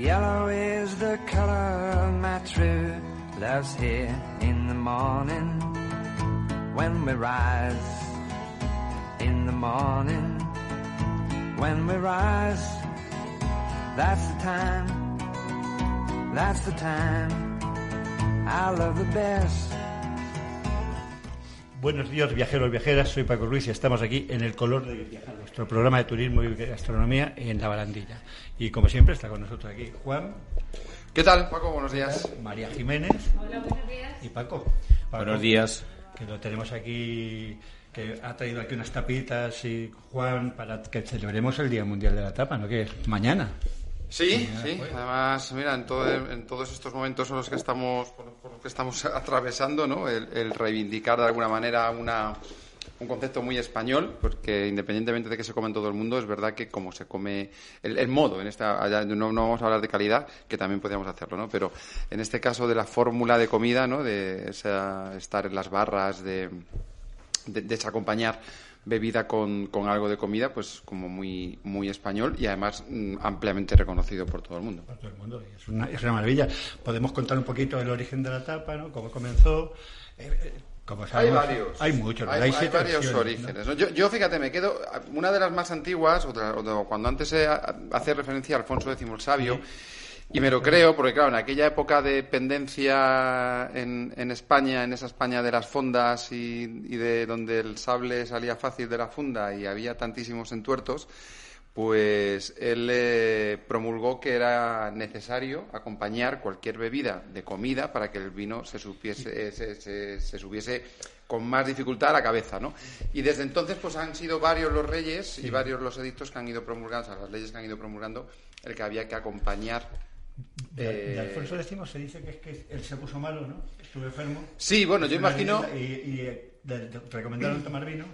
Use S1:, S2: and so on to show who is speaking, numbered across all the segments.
S1: Yellow is the color of my true love's here in the morning when we rise. In the morning when we rise, that's the time, that's the time I love the best.
S2: Buenos días, viajeros, viajeras. Soy Paco Luis y estamos aquí en El Color de Viajar, nuestro programa de turismo y gastronomía en la barandilla. Y como siempre, está con nosotros aquí Juan,
S3: ¿Qué tal, Paco? Buenos días.
S2: María Jiménez y Paco. Paco,
S4: Buenos días.
S2: Que lo tenemos aquí, que ha traído aquí unas tapitas y Juan para que celebremos el Día Mundial de la Tapa, ¿no? Que es mañana.
S3: Sí, sí. Además, mira, en, todo- en todos estos momentos en los que estamos, por, los que estamos atravesando, ¿no? El, el reivindicar de alguna manera una, un concepto muy español, porque independientemente de que se come en todo el mundo, es verdad que como se come el, el modo, en esta, allá no, no vamos a hablar de calidad, que también podríamos hacerlo, ¿no? Pero en este caso de la fórmula de comida, ¿no? De esa- estar en las barras, de, de, de desacompañar bebida con, con algo de comida, pues como muy, muy español y además mm, ampliamente reconocido por todo el mundo.
S2: Para todo el mundo. Es una, es una maravilla. Podemos contar un poquito el origen de la tapa, ¿no? Cómo comenzó. Eh, eh,
S3: Hay varios.
S2: Hay muchos.
S3: Hay,
S2: hay
S3: hay varios orígenes. ¿no? Yo, yo, fíjate, me quedo. Una de las más antiguas, o de- o de- cuando antes se ha- hace referencia a Alfonso X el Sabio, y me lo creo, porque claro, en aquella época de pendencia en, en España, en esa España de las fondas y, y de donde el sable salía fácil de la funda y había tantísimos entuertos, pues él eh, promulgó que era necesario acompañar cualquier bebida de comida para que el vino se, supiese, eh, se, se- se subiese con más dificultad a la cabeza, ¿no? Y desde entonces pues han sido varios los reyes y varios los edictos que han ido promulgando, o sea, las leyes que han ido promulgando, el que había que acompañar.
S2: De, de
S3: eh,
S2: Alfonso X se dice que es que él se puso malo, ¿no? Estuvo enfermo.
S3: Sí, bueno, yo imagino...
S2: Y, y, eh, recomendaron tomar vino.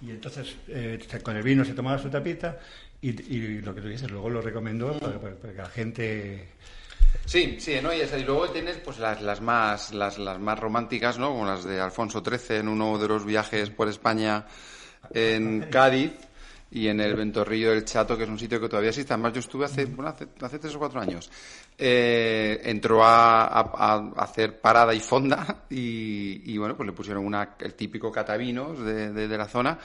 S2: Y entonces eh, con el vino se tomaba su tapita. Y, y lo que tú dices, luego lo recomendó para, para- para que la gente.
S3: Sí, sí, ¿no? Y, y luego tienes pues las, las más las, las más románticas, ¿no? Como las de Alfonso XIII en uno de los viajes por España en Cádiz y en el Ventorrillo del Chato, que es un sitio que todavía existe. Además, yo estuve hace, bueno, hace, hace tres o cuatro años. Eh, entró a, a- a hacer parada y fonda y, y, bueno, pues le pusieron una, el típico catavinos de, de- de la zona.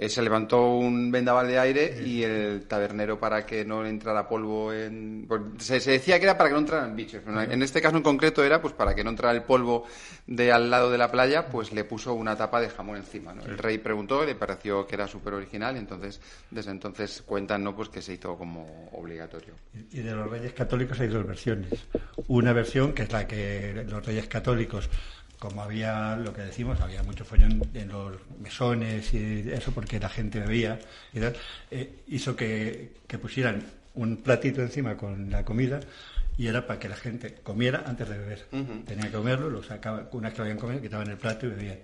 S3: Eh, se levantó un vendaval de aire y el tabernero para que no entrara polvo en... pues, se, se decía que era para que no entraran bichos. pero En este caso en concreto era pues para que no entrara el polvo de al lado de la playa, pues le puso una tapa de jamón encima. ¿no? El rey preguntó, le pareció que era súper original y entonces desde entonces cuentan ¿no? pues que se hizo como obligatorio.
S2: Y de los reyes católicos hay dos versiones. Una versión que es la que los reyes católicos, como había lo que decimos, había mucho follón en los mesones y eso porque la gente bebía y tal, eh, hizo que, que pusieran un platito encima con la comida y era para que la gente comiera antes de beber. Tenía que comerlo, lo sacaba, una vez que lo habían comido, quitaban el plato y bebían.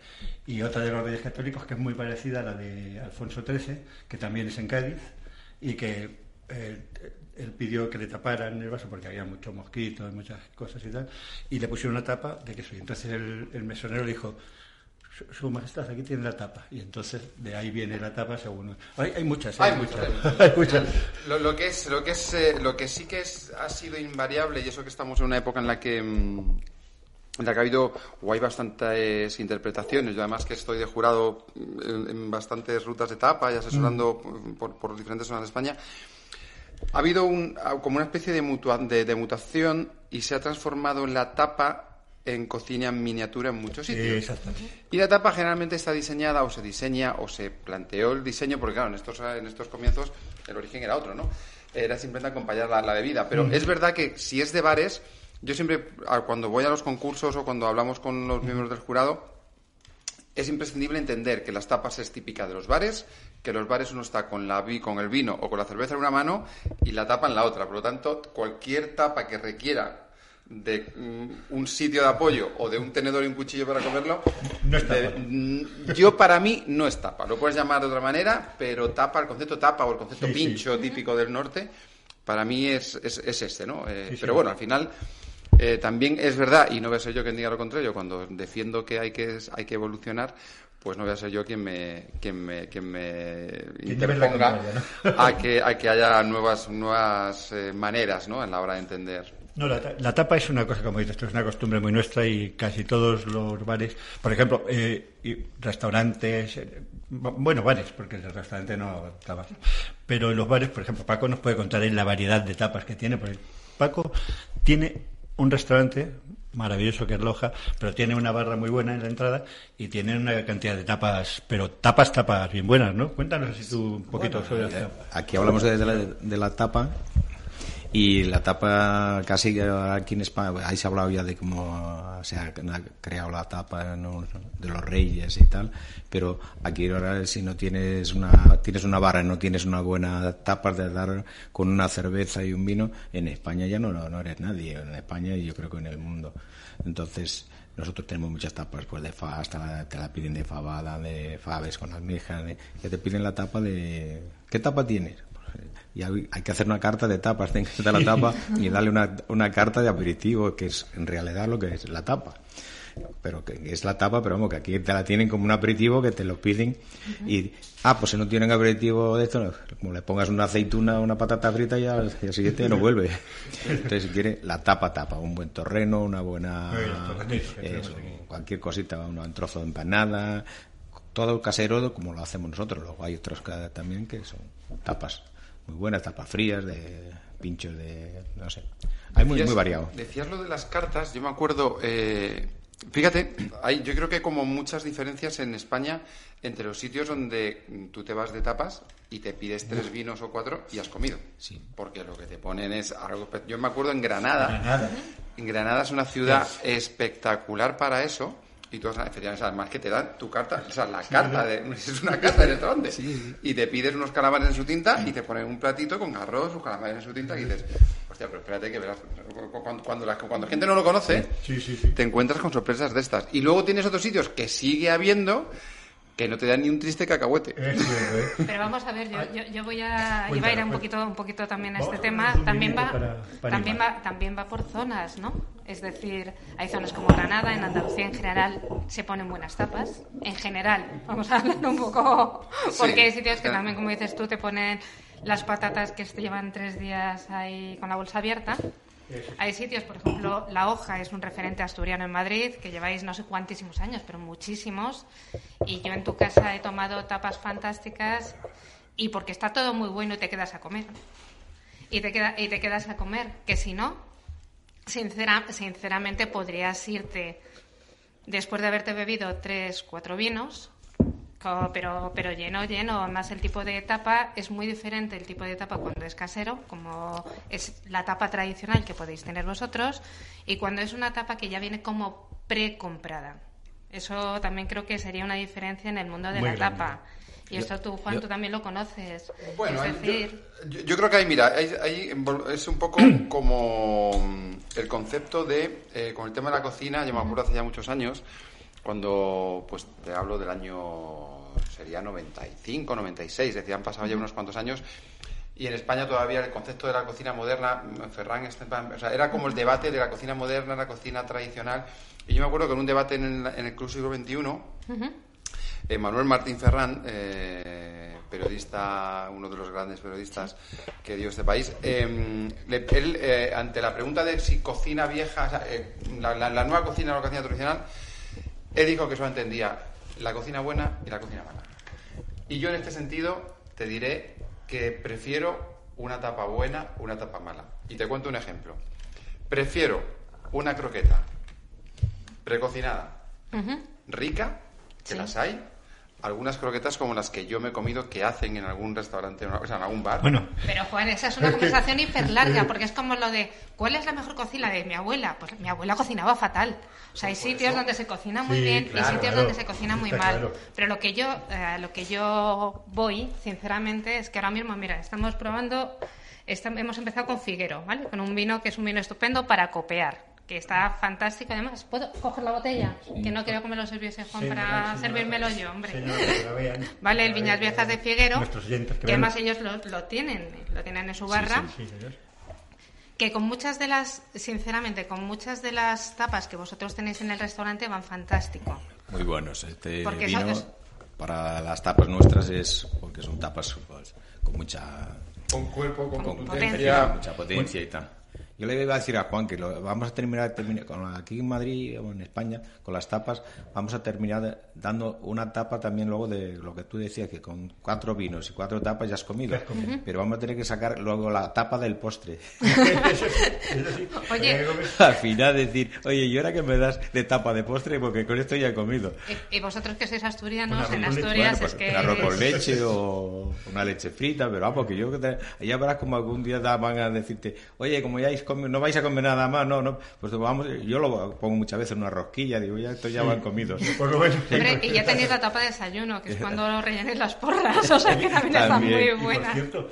S2: Y otra de los reyes católicos que es muy parecida a la de Alfonso XIII, que también es en Cádiz, y que eh, él pidió que le taparan el vaso porque había muchos mosquitos y muchas cosas y tal, y le pusieron una tapa de queso. Y entonces el, el mesonero dijo, "Su- su majestad, aquí tiene la tapa. Y entonces de ahí viene la tapa según... Hay, hay muchas, ¿eh?
S3: Hay muchas, hay muchas.
S2: hay muchas.
S3: Lo, lo que es, lo que es, eh, lo que sí que es, ha sido invariable y eso que estamos en una época en la que mm, en la que ha habido o hay bastantes interpretaciones. Yo además que estoy de jurado mm, en, en bastantes rutas de tapa y asesorando por, por diferentes zonas de España. Ha habido un, como una especie de, mutua- de, de mutación y se ha transformado la tapa en cocina en miniatura en muchos sitios.
S2: Exactamente.
S3: Y la tapa generalmente está diseñada o se diseña o se planteó el diseño, porque claro, en estos, en estos comienzos el origen era otro, ¿no? Era simplemente acompañar la, la bebida. Pero es verdad que si es de bares, yo siempre, cuando voy a los concursos o cuando hablamos con los miembros del jurado, es imprescindible entender que las tapas es típica de los bares, que los bares uno está con, la, vi- con el vino o con la cerveza en una mano y la tapa en la otra. Por lo tanto, cualquier tapa que requiera de mm, un sitio de apoyo o de un tenedor y un cuchillo para comerlo,
S2: No es tapa.
S3: de- mm, yo para mí no es tapa. Lo puedes llamar de otra manera, pero tapa, el concepto tapa o el concepto
S2: Sí, sí.
S3: pincho típico del norte, para mí es, es, es este, ¿no? Eh,
S2: sí.
S3: pero bueno, al final eh, también es verdad, y no voy a ser yo quien diga lo contrario, cuando defiendo que hay que, hay que evolucionar, pues no voy a ser yo quien me, quien me, quien me interponga a, que, a que haya nuevas, nuevas eh, maneras ¿no? en la hora de entender.
S2: No, la, la tapa es una cosa, como dices, es una costumbre muy nuestra y casi todos los bares, por ejemplo, eh, y restaurantes, eh, bu- bueno, bares, porque el restaurante no tapas, pero en los bares, por ejemplo, Paco nos puede contar en la variedad de tapas que tiene, porque Paco tiene un restaurante maravilloso que es Loja, pero tiene una barra muy buena en la entrada y tiene una cantidad de tapas, pero tapas, tapas bien buenas, ¿no? Cuéntanos así tú un poquito sobre las tapas.
S4: Aquí hablamos de, de la, de la tapa y la tapa casi aquí en España, ahí se ha hablado ya de cómo se ha creado la tapa ¿no? de los reyes y tal, pero aquí ahora si no tienes una tienes una barra y no tienes una buena tapa de dar con una cerveza y un vino, en España ya no, no, eres nadie, en España y yo creo que en el mundo. Entonces, nosotros tenemos muchas tapas, pues de fa, hasta te la piden de fabada, de faves con almejas, que te piden la tapa de... ¿Qué tapa tienes? Y hay, hay que hacer una carta de tapas, tienes que hacer la tapa y darle una, una carta de aperitivo, que es en realidad lo que es la tapa. Pero que es la tapa, pero vamos, que aquí te la tienen como un aperitivo que te lo piden y, ah, pues si no tienen aperitivo de esto, no, como le pongas una aceituna o una patata frita ya al día siguiente ya no vuelve. Entonces, si quiere, la tapa, tapa, un buen torreno, una buena,
S2: Sí,
S4: eso,
S2: aquí.
S4: cualquier cosita, un, un trozo de empanada, todo casero como lo hacemos nosotros. Luego hay otros que- también que son tapas muy buenas, tapas frías, de pinchos de, no sé. Hay muy, muy variado.
S3: Decías lo de las cartas, yo me acuerdo, eh, fíjate, hay, yo creo que hay como muchas diferencias en España entre los sitios donde tú te vas de tapas y te pides tres vinos o cuatro y has comido.
S4: Sí.
S3: Porque lo que te ponen es algo... Yo me acuerdo en Granada,
S2: Granada.
S3: en Granada es una ciudad espectacular para eso. Y tú, efectivamente, además que te dan tu carta, o sea, la carta, de, es una carta de restaurante. Y te pides unos calamares en su tinta y te ponen un platito con arroz, sus calamares en su tinta y dices, hostia, pero espérate que verás, cuando, cuando, la, cuando la gente no lo conoce,
S2: Sí, sí, sí.
S3: te encuentras con sorpresas de estas. Y luego tienes otros sitios que sigue habiendo que no te dan ni un triste cacahuete.
S2: Es cierto, ¿eh?
S5: Pero vamos a ver, yo, yo, yo voy a iba a ir un poquito, un poquito también a este tema. También va,
S2: vinito para- para
S5: también va, también va por zonas, ¿no? Es decir, hay zonas como Granada, en Andalucía en general se ponen buenas tapas. En general, vamos a hablar un poco,
S3: Sí.
S5: porque hay sitios que también, como dices tú, te ponen las patatas que te llevan tres días ahí con la bolsa abierta. Hay sitios, por ejemplo, La Hoja es un referente asturiano en Madrid, que lleváis no sé cuantísimos años, pero muchísimos. Y yo en tu casa he tomado tapas fantásticas y porque está todo muy bueno y te quedas a comer. Y te, queda, y te quedas a comer, que si no, sincera, sinceramente podrías irte después de haberte bebido tres, cuatro vinos, pero, pero lleno, lleno. Además, el tipo de tapa es muy diferente el tipo de tapa cuando es casero, como es la tapa tradicional que podéis tener vosotros, y cuando es una tapa que ya viene como precomprada. Eso también creo que sería una diferencia en el mundo de
S2: Muy
S5: la
S2: grande.
S5: tapa. Y esto tú, Juan, tú también lo conoces.
S3: Bueno,
S5: es
S3: hay-
S5: decir,
S3: yo, yo- yo creo que ahí, mira, ahí, es un poco como mm, el concepto de, eh, con el tema de la cocina, yo me acuerdo hace ya muchos años, cuando, pues te hablo del año, sería 95, 96, decía, han pasado ya unos cuantos años, y en España todavía el concepto de la cocina moderna, mm, Ferran, Esteban, o sea, era como el debate de la cocina moderna, la cocina tradicional, y yo me acuerdo que en un debate en el, en el Club Siglo XXI, eh, Manuel Martín Ferrán, eh, periodista, uno de los grandes periodistas que dio este país, eh, le- él, eh, ante la pregunta de si cocina vieja, o sea, eh, la, la- la nueva cocina o la cocina tradicional, él dijo que solo entendía la cocina buena y la cocina mala. Y yo en este sentido te diré que prefiero una tapa buena, una tapa mala. Y te cuento un ejemplo. Prefiero una croqueta precocinada, rica, que
S5: Sí.
S3: las hay, algunas croquetas como las que yo me he comido que hacen en algún restaurante, o sea, en algún bar.
S2: Bueno,
S5: Pero Juan, esa es una conversación hiper larga, porque es como lo de ¿cuál es la mejor cocina de mi abuela? Pues mi abuela cocinaba fatal. O sea, hay sitios donde se cocina muy
S2: Sí,
S5: bien
S2: claro,
S5: y sitios
S2: claro.
S5: donde se cocina muy
S2: Está
S5: mal.
S2: claro.
S5: Pero lo que yo eh, lo que yo voy, sinceramente, es que ahora mismo, mira, estamos probando, esta- hemos empezado con Figuero, ¿vale? Con un vino que es un vino estupendo para copiar. Que está fantástico, además. ¿Puedo coger la botella? Que no creo que me lo sirviese Juan
S2: señora,
S5: para
S2: señora,
S5: servírmelo yo, hombre.
S2: señora, que la vean.
S5: Vale, el Viñas Viejas de Figuero,
S2: Nuestros oyentes que
S5: además ellos lo, lo tienen, lo tienen en su barra,
S2: Sí, señor.
S5: que con muchas de las, sinceramente, con muchas de las tapas que vosotros tenéis en el restaurante van fantástico.
S4: Muy buenos. Este
S5: Porque
S4: vino para las tapas nuestras es porque son tapas pues, con mucha
S3: Con cuerpo, con,
S4: con
S5: potencia.
S3: potencia.
S4: mucha potencia y tal. Yo le iba a decir a Juan que lo, vamos a terminar, terminar con aquí en Madrid o en España con las tapas vamos a terminar de- dando una tapa también luego de lo que tú decías que con cuatro vinos y cuatro tapas ya has comido, pero vamos a tener que sacar luego la tapa del postre.
S5: Oye.
S2: Hay
S4: Al final decir, oye, ¿y ahora que me das de tapa de postre? Porque con esto ya he comido.
S5: Y, y vosotros que sois asturianos,
S2: Una
S5: en. Asturias
S4: Bueno, pues
S5: es que...
S4: un arroz con leche o una leche frita, pero vamos, que yo ya verás como algún día da- van a decirte, oye, como ya no vais a comer nada más, no, no, pues vamos, yo lo pongo muchas veces en una rosquilla, digo, ya esto ya van comidos.
S2: Por lo menos.
S5: Hombre, y ya tenéis la tapa de desayuno, que es cuando rellenéis las porras, o sea que también está
S4: También.
S5: muy
S2: Y por
S5: buena.
S2: cierto,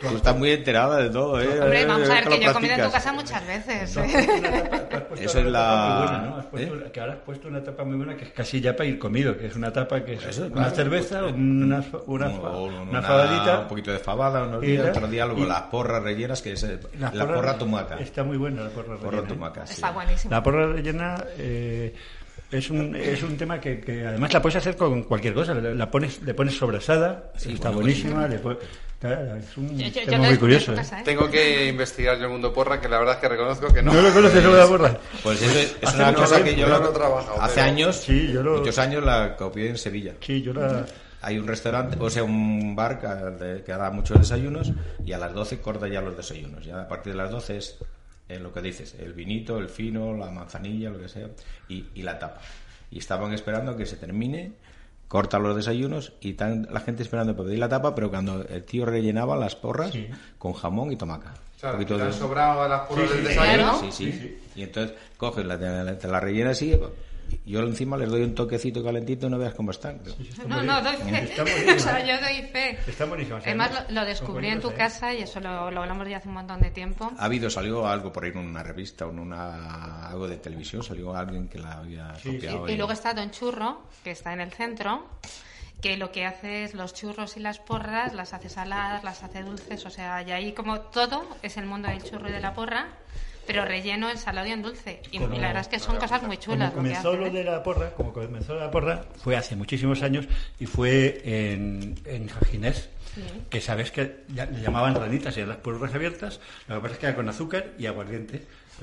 S4: Tú estás muy enterada de todo, ¿eh?
S5: Hombre,
S4: Eh,
S5: vamos a ver, que yo he comido en tu casa muchas veces. ¿eh?
S2: una tapa-
S4: es
S2: una
S4: la-
S2: muy buena, ¿no? Has puesto
S4: ¿eh?
S2: una- que ahora has puesto una tapa muy buena que es casi ya para ir comido, que es una tapa que es
S4: Eso,
S2: una
S4: claro.
S2: cerveza, una, una,
S4: O
S2: una,
S4: una-
S2: fabadita.
S4: un poquito de fabada, unos
S2: Y
S4: otro día luego
S2: y-
S4: las porras rellenas, que es eh,
S2: La
S4: la, porra tumaca.
S2: Está muy buena la porra
S4: Porra
S2: rellena, ¿eh?
S4: tumaca, sí.
S5: Está buenísimo.
S2: La porra rellena eh, es, un, es un tema que, que además la puedes hacer con cualquier cosa. La, la pones, le pones sobrasada,
S4: Sí,
S2: está
S4: bueno,
S2: buenísima. le claro, es un
S5: Yo, yo- yo
S2: tema muy curioso. ¿eh?
S5: casa, ¿eh?
S3: Tengo que investigar yo el mundo porra, que la verdad es que reconozco que no.
S2: ¿No lo conoces sobre la porra?
S4: Pues es, es
S2: Hace
S4: una cosa que yo la-
S3: no he trabajado,
S4: hace
S3: pero-
S4: años,
S2: Sí, yo lo-
S4: muchos años la copié en Sevilla.
S2: Sí, yo la...
S4: Hay un restaurante, o sea, un bar que, que da muchos desayunos y a las 12 corta ya los desayunos. Ya a partir de las 12 es eh, lo que dices, el vinito, el fino, la manzanilla, lo que sea, y, y la tapa. Y estaban esperando que se termine, corta los desayunos y están la gente esperando para pedir la tapa, pero cuando el tío rellenaba las porras
S2: Sí.
S4: con jamón y tomaca.
S3: O sea,
S4: Un poquito
S3: te han
S4: de-
S3: sobrado las porras
S2: Sí,
S3: del
S2: sí,
S3: desayuno.
S5: claro.
S4: Sí, sí. Y entonces coges la, la, te la rellenas así. Y Yo encima les doy un toquecito calentito y no veas cómo están.
S5: No, no, doy fe.
S2: Está
S5: o sea, yo doy fe.
S2: Está buenísima.
S5: Además,
S2: Además,
S5: lo, lo descubrí en tu casa y eso lo, lo hablamos ya hace un montón de tiempo.
S4: Ha habido, salió algo por ahí en una revista o en una, algo de televisión, salió alguien que la había
S2: Sí,
S4: copiado.
S5: Y luego está Don Churro, que está en el centro, que lo que hace es los churros y las porras, las hace saladas, las hace dulces, o sea, y ahí como todo es el mundo del churro y de la porra, pero relleno en salado y en dulce. Y,
S2: Como-
S5: la verdad es que son cosas muy chulas.
S2: Como
S5: que
S2: comenzó lo
S5: ¿eh?
S2: de la porra, como comenzó la porra, fue hace muchísimos años y fue en, en Jaginés, que sabes que ya- le llamaban ranitas y eran las porras abiertas, lo que pasa es que era con azúcar y aguardiente.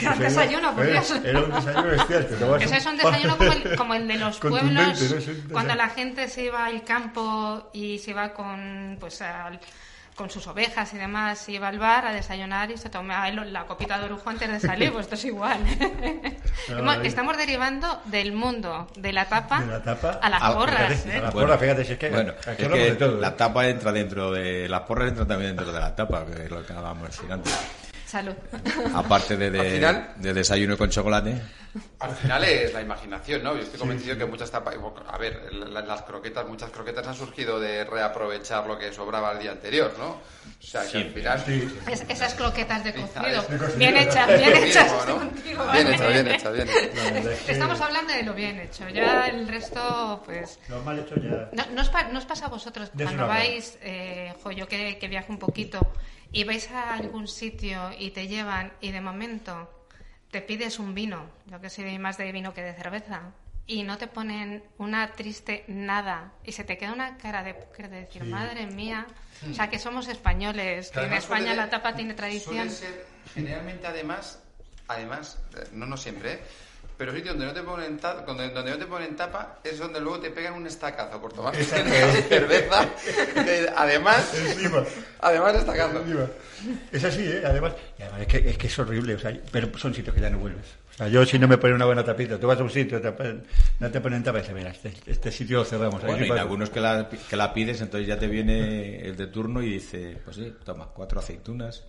S5: Gran desayuno, por Dios.
S2: Era un desayuno bestial. te tomabas
S5: Eso es un desayuno como el, como el de los pueblos, cuando la gente se iba al campo y se iba con, pues, al- con sus ovejas y demás, se iba al bar a desayunar y se tomaba el- la copita de orujo antes de salir, pues esto es igual. Estamos derivando del mundo de la tapa,
S2: De la tapa
S5: a las
S4: a-
S5: porras.
S2: fíjate,
S5: ¿eh?
S2: a la porra, fíjate, si es que
S4: Bueno, es que
S2: todo.
S4: la
S2: ¿eh?
S4: tapa entra dentro de... Las porras entran también dentro de la tapa, que es lo que hablábamos antes.
S5: Salud.
S4: Aparte de, de,
S3: Al final-
S4: de desayuno con chocolate.
S3: Al final es la imaginación, ¿no? Yo estoy convencido que muchas tapas, a ver, la- las croquetas, muchas croquetas han surgido de reaprovechar lo que sobraba el día anterior, ¿no? O sea, que al final...
S5: Es- esas croquetas de cocido, bien hechas, bien hechas.
S3: Bien
S5: ¿vale?
S3: hecha, bien hecha, bien
S5: Estamos hablando de lo bien hecho, ya el resto, pues...
S2: Lo mal hecho ya.
S5: No, ¿no os, pa- no os pasa a vosotros cuando vais, eh, jo, yo que, que viajo un poquito, y vais a algún sitio y te llevan y de momento te pides un vino, yo que soy más de vino que de cerveza, y no te ponen una triste nada y se te queda una cara de póker de decir, madre mía, o sea que somos españoles, que en España
S3: suele-
S5: la tapa tiene tradición.
S3: Suele ser, generalmente, además, además, eh, no, no siempre, ¿eh? Pero sitios donde no te ponen ta- donde, donde no te ponen tapa es donde luego te pegan un estacazo por tomar cerveza. que además,
S2: Encima.
S3: además.
S2: Encima. Es así, ¿eh? Además, y además es, que, es que es horrible, o sea, pero son sitios que ya no vuelves. O sea, yo si no me ponen una buena tapita, tú vas a un sitio, te ponen- no te ponen tapa y dices, mira, este, este sitio lo cerramos. aquí
S4: Bueno, y
S2: paso".
S4: algunos que la, que la pides, entonces ya te viene el de turno y dice, pues sí, toma, cuatro aceitunas,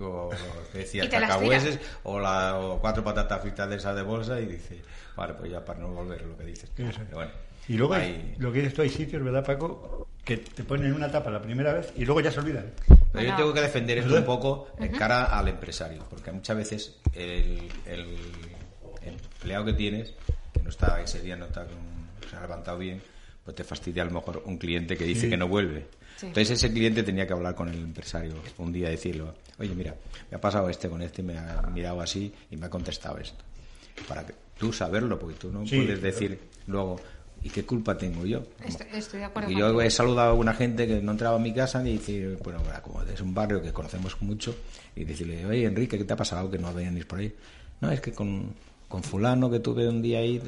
S4: o que decía, cacahueses, o, la, o cuatro patatas fritas de esas de bolsa, y dice, vale, pues ya para no volver lo que dices. Pero bueno,
S2: Y luego hay-
S4: hay-
S2: lo que dices tú, hay sitios, ¿verdad, Paco? Que te ponen una tapa la primera vez y luego ya se olvidan.
S4: Pero yo tengo que defender esto un poco en cara al empresario, porque muchas veces el, el empleado que tienes, que no está ese día, no está con- se ha levantado bien, pues te fastidia a lo mejor un cliente que dice
S2: Sí.
S4: que no vuelve.
S5: Sí.
S4: Entonces ese cliente tenía que hablar con el empresario un día, decirlo, oye, mira, me ha pasado este con este, me ha mirado así y me ha contestado esto. para que tú saberlo, porque tú no
S2: Sí,
S4: puedes
S2: claro.
S4: decir luego, ¿y qué culpa tengo yo?
S5: Estoy, estoy de acuerdo.
S4: Yo he saludado a una gente que no entraba a mi casa y dice, bueno, bueno, como es un barrio que conocemos mucho, y decirle, oye, Enrique, ¿qué te ha pasado que no venís por ahí? No, es que con, con fulano que tuve un día ahí,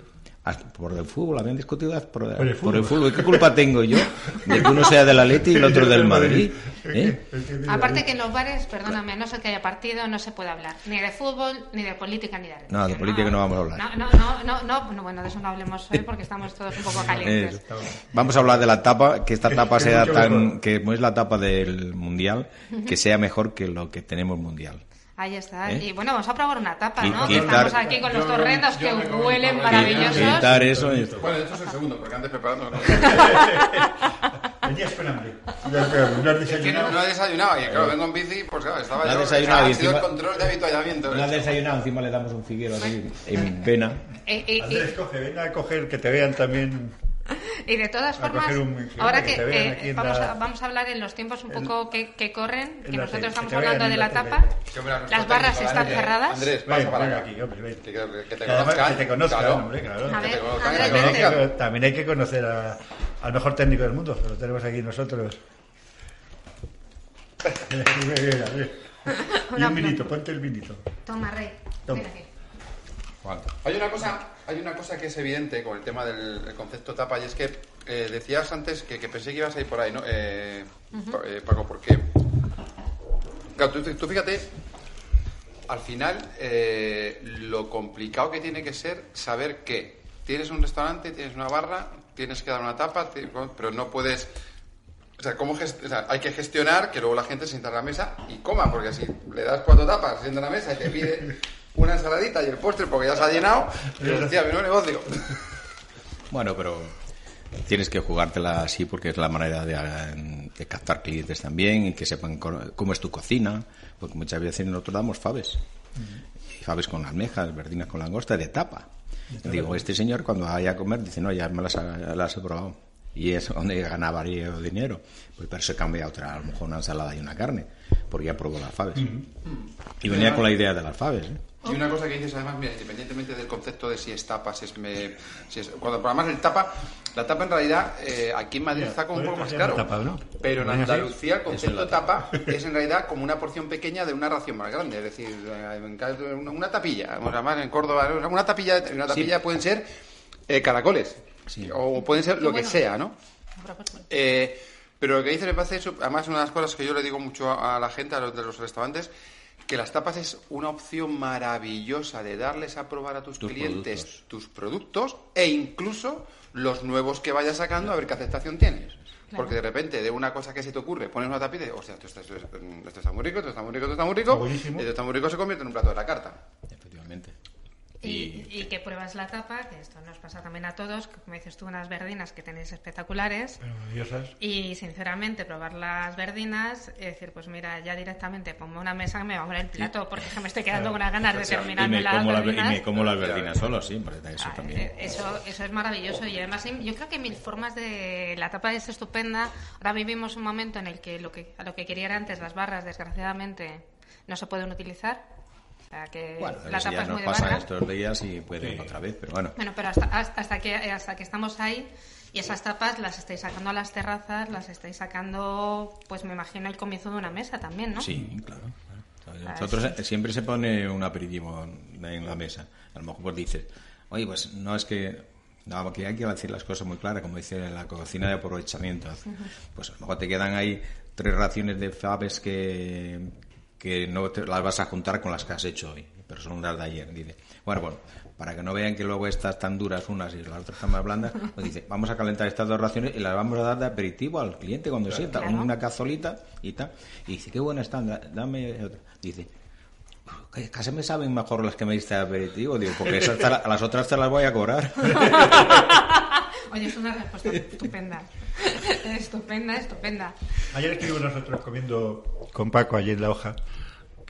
S4: por el fútbol, habían discutido por,
S2: Por el
S4: por el
S2: fútbol.
S4: ¿Qué culpa tengo yo de que uno sea del Atleti y el otro del Madrid? ¿Eh?
S5: Aparte que en los bares, perdóname, no sé que haya partido, no se puede hablar ni de fútbol, ni de política, ni de religión.
S4: No, de política no vamos a hablar.
S5: No, no, no, no, no, no, bueno, de eso no hablemos hoy porque estamos todos un poco calientes.
S4: Vamos a hablar de la tapa, que esta tapa sea tan,
S2: mejor.
S4: que es la tapa del mundial, que sea mejor que lo que tenemos mundial.
S5: Ahí está.
S4: ¿Eh?
S5: Y bueno, vamos a probar una tapa, ¿no?
S4: quitar-
S5: Estamos aquí con los torrendos que huelen maravillosos.
S4: Quitar eso y-
S3: Bueno, de hecho es el segundo, porque antes preparando. ¿no?
S2: Con hambre. No has- no has
S3: Es que no,
S2: desayunado.
S3: no he desayunado y claro, vengo en bici, pues claro, estaba
S4: No
S3: yo.
S4: desayunado
S3: ha sido el control de habituallamiento.
S4: Una desayunada, encima le damos un figuero así, en pena.
S5: Eh, eh,
S2: Andrés, coge, venga a coger, que te vean también.
S5: Y de todas formas, ahora
S2: que
S5: eh, vamos,
S2: la-
S5: a, vamos a hablar en los tiempos un poco que, que corren,
S2: en
S5: que
S2: la
S5: nosotros estamos hablando de
S2: la
S5: tapa, las barras están
S3: Andrés,
S5: cerradas.
S3: Andrés, pasa
S2: Ven,
S3: para
S2: ven
S3: acá.
S2: aquí, hombre, ven.
S3: Que, que- que te conozcan.
S2: que te conozcan,
S3: claro.
S2: hombre, claro.
S5: A
S3: Que
S5: ver,
S3: te conozcan,
S5: Andrés,
S3: que te
S5: vente.
S3: conozcan.
S2: Pero También hay que conocer a- al mejor técnico del mundo, que lo tenemos aquí nosotros. Y un vinito, ponte el vinito.
S5: Toma, Rey.
S2: Toma.
S3: Hay una cosa, hay una cosa que es evidente con el tema del el concepto tapa y es que eh, decías antes que, que pensé que ibas a ir por ahí, ¿no? Eh, eh, Paco, porque claro, tú, tú fíjate, al final lo complicado que tiene que ser saber que tienes un restaurante, tienes una barra, tienes que dar una tapa, te- pero no puedes o sea, ¿cómo gest- o sea, hay que gestionar que luego la gente se sienta a la mesa y coma, porque si le das cuatro tapas, se sienta a la mesa y te pide una ensaladita y el postre porque ya se ha llenado, y hostia, menudo negocio.
S4: Bueno, pero tienes que jugártela así porque es la manera de, de captar clientes también y que sepan cómo es tu cocina, porque muchas veces nosotros damos faves. Y faves con almejas, verdinas con langosta, de tapa. Digo, este señor cuando vaya a comer dice, no, ya me las, las he probado. Y es donde ganaría yo dinero. Pues pero se cambia a otra, a lo mejor una ensalada y una carne, porque ya probó las faves. Y venía con la idea de las faves. ¿eh?
S3: Y una cosa que dices además, mira, independientemente del concepto de si es tapa, si es... Me, si es cuando además el tapa, la tapa en realidad eh, aquí en Madrid
S2: Mira,
S3: está como un poco más caro.
S2: tapa, ¿no?
S3: Pero en. Andalucía el concepto tapa es en realidad como una porción pequeña de una ración más grande. Es decir, eh, una, tapilla. Vamos, además en Córdoba, una tapilla, una tapilla pueden ser eh, caracoles. O pueden ser lo que sea, ¿no? Eh, pero lo que dice me parece, además, una de las cosas que yo le digo mucho a, a la gente, a los de los restaurantes, que las tapas es una opción maravillosa de darles a probar a tus,
S4: Tus
S3: clientes
S4: productos.
S3: tus productos e incluso los nuevos que vayas sacando a ver qué aceptación tienes. Porque de repente, de una cosa que se te ocurre, pones una tapita y dices, hostia, esto está, esto, esto está muy rico, esto está muy rico, esto está muy rico,
S2: Está buenísimo.
S3: y esto está muy rico se convierte en un plato de la carta.
S4: Efectivamente.
S5: Y, y que pruebas la tapa, que esto nos pasa también a todos, que como dices tú, unas verdinas que tenéis espectaculares.
S2: Pero maravillosas.
S5: Y sinceramente, probar las verdinas y decir, pues mira, ya directamente pongo una mesa que me va a poner el plato, porque es que me estoy quedando con unas ganas de
S4: me,
S5: las
S4: como la, y
S5: verdinas.
S4: me como las verdinas solo, sí, eso
S5: Ah,
S4: también.
S5: eh, Eso, eso es maravilloso y además yo creo que mil formas de... La tapa es estupenda. Ahora vivimos un momento en el que lo que, a lo que quería era antes las barras, desgraciadamente, no se pueden utilizar. Sea que
S4: Bueno,
S5: la
S4: eso
S5: tapa
S4: ya
S5: es
S4: nos
S5: muy
S4: pasa estos días y puede ir otra vez, pero bueno.
S5: Bueno, pero hasta, hasta, hasta que, hasta que estamos ahí y esas tapas las estáis sacando a las terrazas, las estáis sacando, pues me imagino, el comienzo de una mesa también, ¿no?
S4: Sí, claro. claro. Nosotros siempre se pone un aperitivo en la mesa. A lo mejor pues dices, oye, pues no es que... No, que hay que decir las cosas muy claras, como dice la cocina de aprovechamiento. Pues a lo mejor te quedan ahí tres raciones de faves que, que no te, las vas a juntar con las que has hecho hoy, pero son las de ayer. Dice, bueno, bueno, para que no vean que luego estas tan duras unas y las otras están más blandas, pues dice, vamos a calentar estas dos raciones y las vamos a dar de aperitivo al cliente cuando sienta,
S5: Claro.
S4: una cazolita y tal. Y dice, qué buenas están, da- dame otra. Dice, "Que casi me saben mejor las que me diste de aperitivo, digo, porque esas te la- a las otras te las voy a cobrar.
S5: Oye, es una respuesta estupenda. estupenda, estupenda.
S2: Ayer estuvimos nosotros comiendo con Paco allí en la hoja,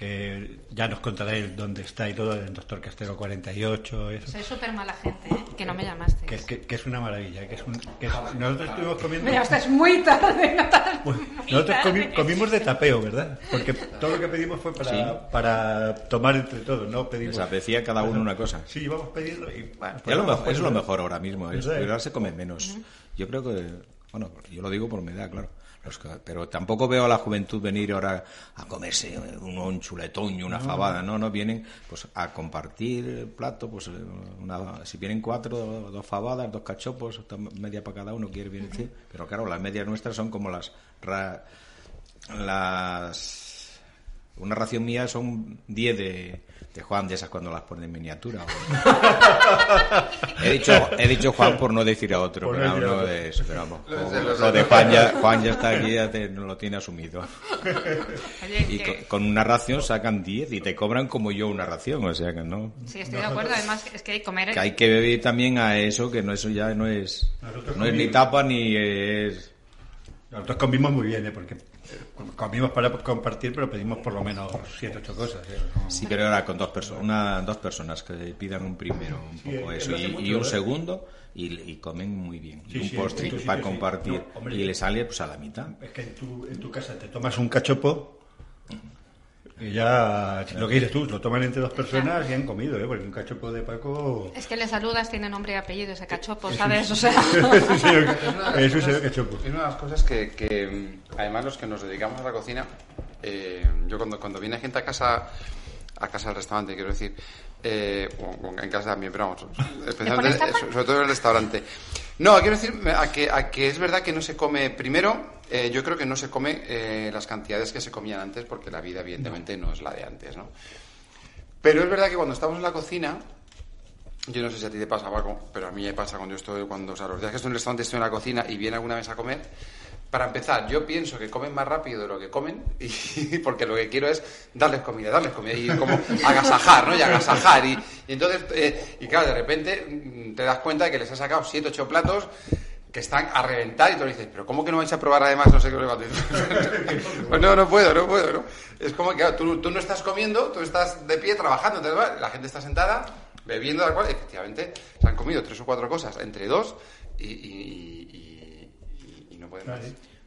S2: que ya nos contará él dónde está y todo, el doctor Castelo 48. Eso.
S5: Soy súper mala gente, ¿eh? que no me llamaste.
S2: Que, que, que, es una maravilla. Que es un, que es, nosotros estuvimos comiendo.
S5: Mira, es muy tarde. No
S2: bueno, nosotros comi, comimos de tapeo, ¿verdad? Porque todo lo que pedimos fue para, sí. para tomar entre todos, ¿no? Pedimos.
S4: Les apetecía cada uno una cosa.
S2: Sí, íbamos pidiendo y. Bueno,
S4: pues lo mejor, es lo mejor ahora mismo. Es, pero ahora se come menos. Uh -huh. Yo creo que. Bueno, yo lo digo por mi edad, claro. Pero tampoco veo a la juventud venir ahora a comerse un, un chuletón y una no. fabada, no, no vienen pues a compartir el plato, pues una, si vienen cuatro, dos fabadas, dos cachopos, media para cada uno, quiere bien decir, pero claro, las medias nuestras son como las ra, las una ración mía son 10 de, de Juan, de esas cuando las ponen en miniatura. he, dicho, he dicho Juan por no decir a otro, pero no, no de eso. Pero vamos, lo, lo de Juan ya, Juan ya está aquí, ya te, no lo tiene asumido.
S5: Oye,
S4: y
S5: que-
S4: con, con una ración sacan 10 y te cobran como yo una ración, o sea que no.
S5: Sí, estoy de acuerdo. Además, es que comer.
S4: Que hay que beber también a eso, que no eso ya no es,
S2: Nosotros
S4: no es ni tapa ni es.
S2: Nosotros comimos muy bien, ¿eh? Porque comimos para compartir, pero pedimos por lo menos 7, 8 cosas. ¿eh? No-
S4: Sí, pero ahora con dos personas, una, dos personas que pidan un primero, un
S2: Sí,
S4: poco
S2: él
S4: eso, y,
S2: mucho,
S4: y un
S2: ¿eh?
S4: segundo, y, y comen muy bien.
S2: Sí,
S4: y un
S2: sí,
S4: postre para compartir.
S2: No, hombre,
S4: y le sale pues a la mitad.
S2: Es que en tu, en tu casa te tomas un cachopo y ya, lo que dices tú, lo toman entre dos personas y han comido, ¿eh? Porque un cachopo de Paco...
S5: Es que le saludas, tiene nombre y apellido ese cachopo,
S2: es
S5: ¿sabes? O sea.
S2: es un señor- cachopo.
S3: Es una de las cosas que, que, además, los que nos dedicamos a la cocina, eh, yo cuando, cuando viene gente a casa, a casa del restaurante, quiero decir, eh, o- o en casa también, pero vamos, especialmente, sobre todo en el restaurante. No, quiero decir a que, a que es verdad que no se come, primero, eh, yo creo que no se come eh, las cantidades que se comían antes, porque la vida, evidentemente, no es la de antes, ¿no? Pero es verdad que cuando estamos en la cocina, yo no sé si a ti te pasa, Paco, pero a mí me pasa cuando yo estoy, cuando, los días que estoy en un restaurante, estoy en la cocina y viene alguna vez a comer. Para empezar, yo pienso que comen más rápido de lo que comen, y, porque lo que quiero es darles comida, darles comida, y como agasajar, ¿no? Y agasajar. Y, entonces, eh, y claro, de repente mm, te das cuenta de que les has sacado 7, 8 platos que están a reventar y tú dices, pero ¿cómo que no vais a probar además no sé qué? pues no, no puedo, no puedo, ¿no? Es como que claro, tú, tú no estás comiendo, tú estás de pie trabajando, entonces la gente está sentada bebiendo, tal cual, efectivamente se han comido tres o cuatro cosas entre dos y no pueden más.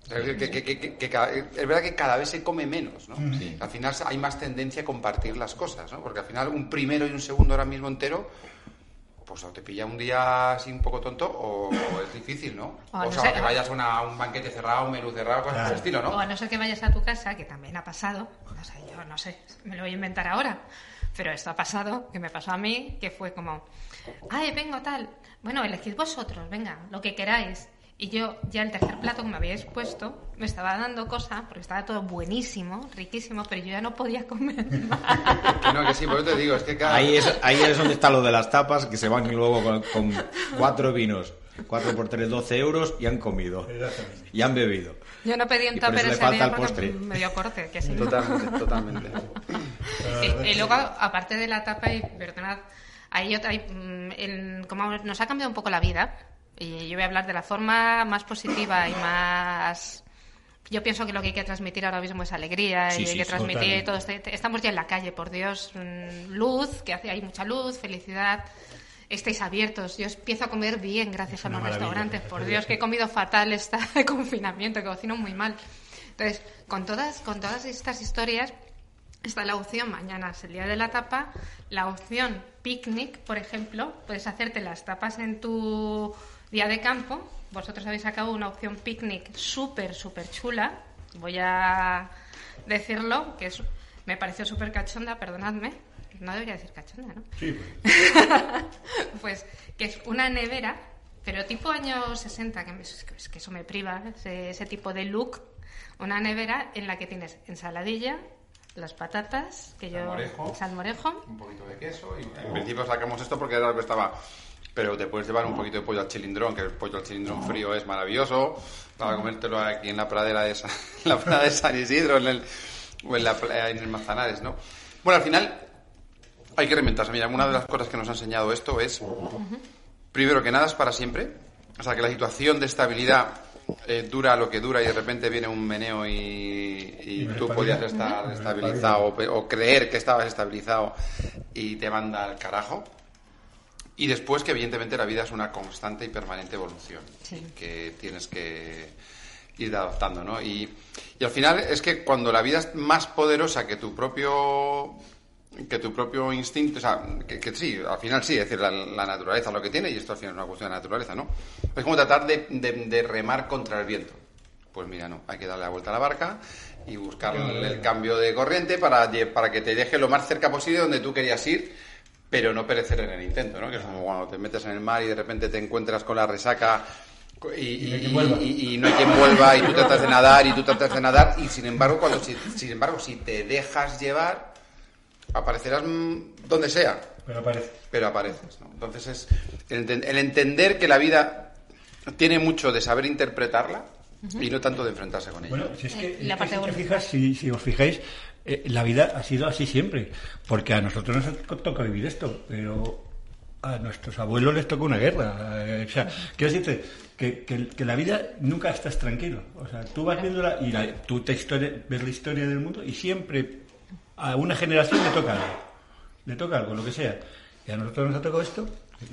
S3: O que- que- que- que- que cada- es verdad que cada vez se come menos, ¿no?
S4: Sí.
S3: Al final hay más tendencia a compartir las cosas, ¿no? Porque al final un primero y un segundo ahora mismo entero, pues o te pilla un día así un poco tonto o, o es difícil, ¿no?
S5: O
S3: O,
S5: no
S3: sea,
S5: sé.
S3: que vayas a una- un banquete cerrado, un menú cerrado, cosas por el
S2: Claro.
S3: estilo,
S5: O
S3: ¿no?
S5: a no ser que vayas a tu casa, que también ha pasado, o sea, yo no sé, me lo voy a inventar ahora, pero esto ha pasado, que me pasó a mí, que fue como, ay, vengo tal, bueno, elegid vosotros, venga, lo que queráis. Y yo ya el tercer plato que me habíais puesto me estaba dando cosa, porque estaba todo buenísimo, riquísimo, pero yo ya no podía comer más.
S3: Que no, que sí, por eso te digo, es que cada...
S4: Ahí es, ahí es donde está lo de las tapas, que se van luego con, con cuatro vinos, cuatro por tres, 12 euros y han comido.
S2: Exactamente.
S4: Y han bebido.
S5: Yo no pedí un tupper
S4: le
S5: ese día porque
S4: postre.
S5: me dio corte, que no.
S3: Totalmente, totalmente.
S5: Y, y luego, aparte de la tapa, y perdonad, hay otra, hay, mm, el- como nos ha cambiado un poco la vida, y yo voy a hablar de la forma más positiva y más... Yo pienso que lo que hay que transmitir ahora mismo es alegría
S4: Sí,
S5: y hay
S4: sí,
S5: que transmitir todo. este- Estamos ya en la calle, por Dios, mm, luz, que hace, hay mucha luz, felicidad. Estáis abiertos. Yo empiezo a comer bien gracias a los restaurantes. Por Dios, que he comido fatal esta confinamiento, que cocino muy mal. Entonces, con todas, con todas estas historias, Está la opción, mañana es el día de la tapa, la opción picnic, por ejemplo, puedes hacerte las tapas en tu día de campo. Vosotros habéis sacado una opción picnic súper, súper chula. Voy a decirlo, que es, me pareció súper cachonda, perdonadme. No debería decir cachonda, ¿no?
S2: Sí, pues.
S5: pues que es una nevera, pero tipo años 60, que, me- es que eso me priva, ese, ese tipo de look. Una nevera en la que tienes ensaladilla, las patatas, que yo...
S3: Salmorejo.
S5: salmorejo,
S3: un poquito de queso y en principio sacamos esto porque era lo que estaba pero te puedes llevar un poquito de pollo al chilindrón que el pollo al chilindrón frío es maravilloso para comértelo aquí en la pradera de San, en la pradera de San Isidro en el, o en, la, en el Manzanares ¿no? bueno al final hay que reinventarse. Mira una de las cosas que nos ha enseñado esto es primero que nada es para siempre. O sea que la situación de estabilidad eh, dura lo que dura y de repente viene un meneo y, tú podías estar estabilizado o, o creer que estabas estabilizado y te manda al carajo. Y después que evidentemente la vida es una constante y permanente evolución
S5: Sí.
S3: que tienes que ir adaptando, ¿no? Y, y al final es que cuando la vida es más poderosa que tu propio que tu propio instinto, o sea, que, que sí, al final sí, es decir, la, la naturaleza lo que tiene y esto al final es una cuestión de naturaleza, ¿no? Es como tratar de, de- de remar contra el viento. Pues mira, no, hay que darle la vuelta a la barca y buscar el, el cambio de corriente para, para que te deje lo más cerca posible donde tú querías ir, pero no perecer en el intento, ¿no? Que es como cuando te metes en el mar y de repente te encuentras con la resaca y, y-
S2: no hay quien vuelva.
S3: y- y no hay quien vuelva y tú tratas de nadar y tú tratas de nadar y sin embargo cuando si, sin embargo si te dejas llevar aparecerás mm, donde sea
S2: Pero parece.
S3: pero apareces ¿no? entonces es el, enten- el entender que la vida tiene mucho de saber interpretarla y no tanto de enfrentarse con ella
S2: Bueno, si es que,
S5: Eh, la
S2: es que
S5: parte
S2: si, te
S5: evolutiva.
S2: fijas, si, si os fijáis, eh, la vida ha sido así siempre, porque a nosotros nos to- toca vivir esto, pero a nuestros abuelos les toca una guerra. eh, o sea, quiero decirte que, que- que la vida nunca estás tranquilo. O sea, tú vas viendo la, y tú te historia- ves la historia del mundo y siempre a una generación le toca algo. Le toca algo, lo que sea. Y a nosotros nos ha tocado esto,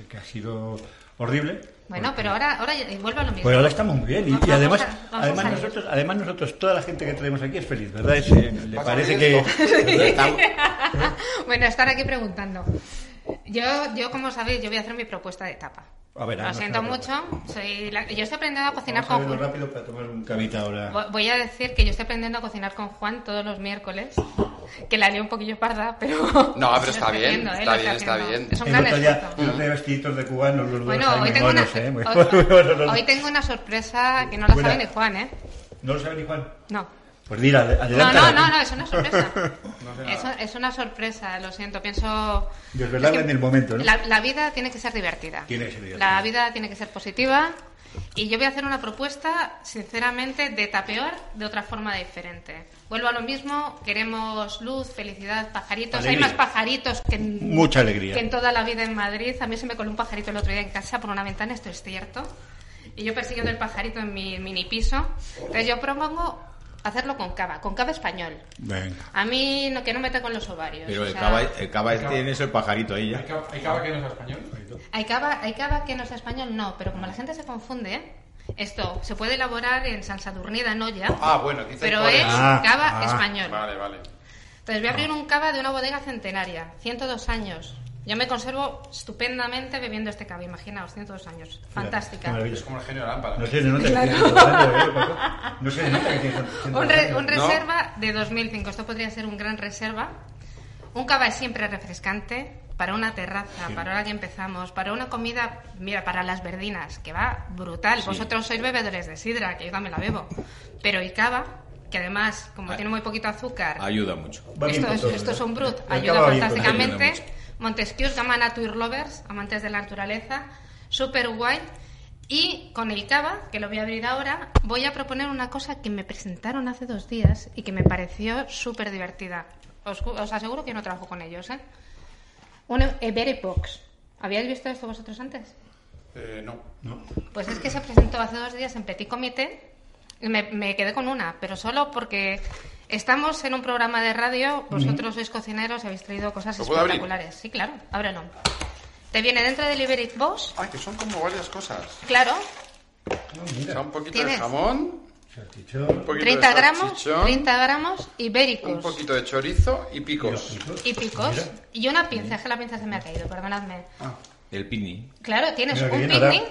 S2: que ha sido horrible.
S5: Bueno, pero ahora, ahora vuelvo a lo mismo.
S2: Pues ahora estamos muy bien y, además,
S5: a-
S2: nosotros, además nosotros, toda la gente que traemos aquí es feliz, ¿verdad? Es, eh, le parece que
S3: Estamos-
S5: bueno, estar aquí preguntando. Yo, yo, como sabéis, yo voy a hacer mi propuesta de tapa.
S2: A ver,
S5: Lo siento mucho. Soy la- Yo estoy aprendiendo a cocinar
S2: Vamos a
S5: con
S2: verlo
S5: Juan.
S2: rápido para tomar un cavita ahora.
S5: Vo- Voy a decir que yo estoy aprendiendo a cocinar con Juan todos los miércoles. Que la lío un poquillo parda, pero.
S3: No, pero está bien,
S5: haciendo, ¿eh?
S3: está bien, está bien.
S5: Es un
S2: El
S5: gran esfuerzo.
S2: otro día vestiditos de cubanos, los dos
S5: Bueno, hoy
S2: muy
S5: tengo, una,
S2: ¿eh? Muy-
S5: hoy,
S2: los
S5: hoy tengo una sorpresa que no la
S2: Buena.
S5: sabe ni Juan, ¿eh?
S2: ¿No lo sabe ni Juan?
S5: No.
S2: Pues dile, ade-
S5: No, no, no, no, es una sorpresa. es, es una sorpresa, lo siento. Pienso.
S2: Desvelarla
S5: es que
S2: en el momento, ¿no?
S5: La, la vida tiene que ser divertida.
S2: Tiene que ser divertida.
S5: La vida tiene que ser positiva. Y yo voy a hacer una propuesta, sinceramente, de tapear de otra forma diferente. Vuelvo a lo mismo, queremos luz, felicidad, pajaritos. Hay
S2: Alegría.
S5: más pajaritos que en,
S2: Mucha alegría.
S5: que en toda la vida en Madrid. A mí se me coló un pajarito el otro día en casa por una ventana, esto es cierto. Y yo persiguiendo el pajarito en mi mini piso. Entonces yo propongo hacerlo con cava, con cava español.
S2: Venga.
S5: A mí no, que no me con los ovarios.
S4: Pero
S5: o
S4: el
S5: sea,
S4: cava, el cava tiene el pajarito ahí
S6: ¿Hay
S4: ya.
S6: cava, hay cava que no es español?
S5: Hay cava, hay cava que no es español, no, pero como la gente se confunde, esto se puede elaborar en salsa durnida en olla,
S3: ah bueno
S5: pero es
S2: Ah,
S5: cava
S2: ah.
S5: español.
S3: vale vale
S5: Entonces voy a abrir un cava de una bodega centenaria, 102 años. Yo me conservo estupendamente bebiendo este cava, imaginaos, 102 años. Fantástica.
S2: maravilla.
S3: es como el genio de la lámpara
S2: No ¿eh, Paco? No se le nota que tienes tantos
S5: Un, re- un reserva de 2005. Esto podría ser un gran reserva. Un cava es siempre refrescante para una terraza, para ahora que empezamos, para una comida, mira, para las verdinas, que va brutal. Vosotros sois bebedores de sidra, que yo también la bebo. Pero el cava, que además, como
S4: Ah.
S5: tiene muy poquito azúcar,
S4: Ayuda mucho.
S5: Esto es, esto es un brut, ayuda fantásticamente.
S4: Ayuda mucho.
S5: Montesquieu's Gama Nature Lovers, amantes de la naturaleza, super guay. Y con el cava, que lo voy a abrir ahora, voy a proponer una cosa que me presentaron hace dos días y que me pareció súper divertida. Os, aseguro que no trabajo con ellos, ¿eh? Un Every Box. ¿Habíais visto esto vosotros antes?
S3: Eh, no
S5: Pues es que se presentó hace dos días en Petit Comité y me, me quedé con una, pero solo porque estamos en un programa de radio, vosotros sois cocineros y habéis traído cosas
S3: ¿Lo puedo abrir?
S5: espectaculares. Sí, claro, ábrelo. Te viene dentro del Iberic Box,
S3: ay que son como varias cosas
S5: claro,
S2: No,
S3: o sea,
S2: mira,
S3: un poquito
S5: ¿Tienes?
S3: de jamón un poquito
S5: 30
S3: de
S5: gramos,
S3: salchichón,
S5: 30 gramos
S3: un
S5: ibéricos
S3: poquito de chorizo y picos
S5: y picos
S2: Mira.
S5: y una pinza, es que la pinza se me ha caído, perdonadme.
S4: El picnic.
S5: Claro, tienes
S2: Mira,
S5: un picnic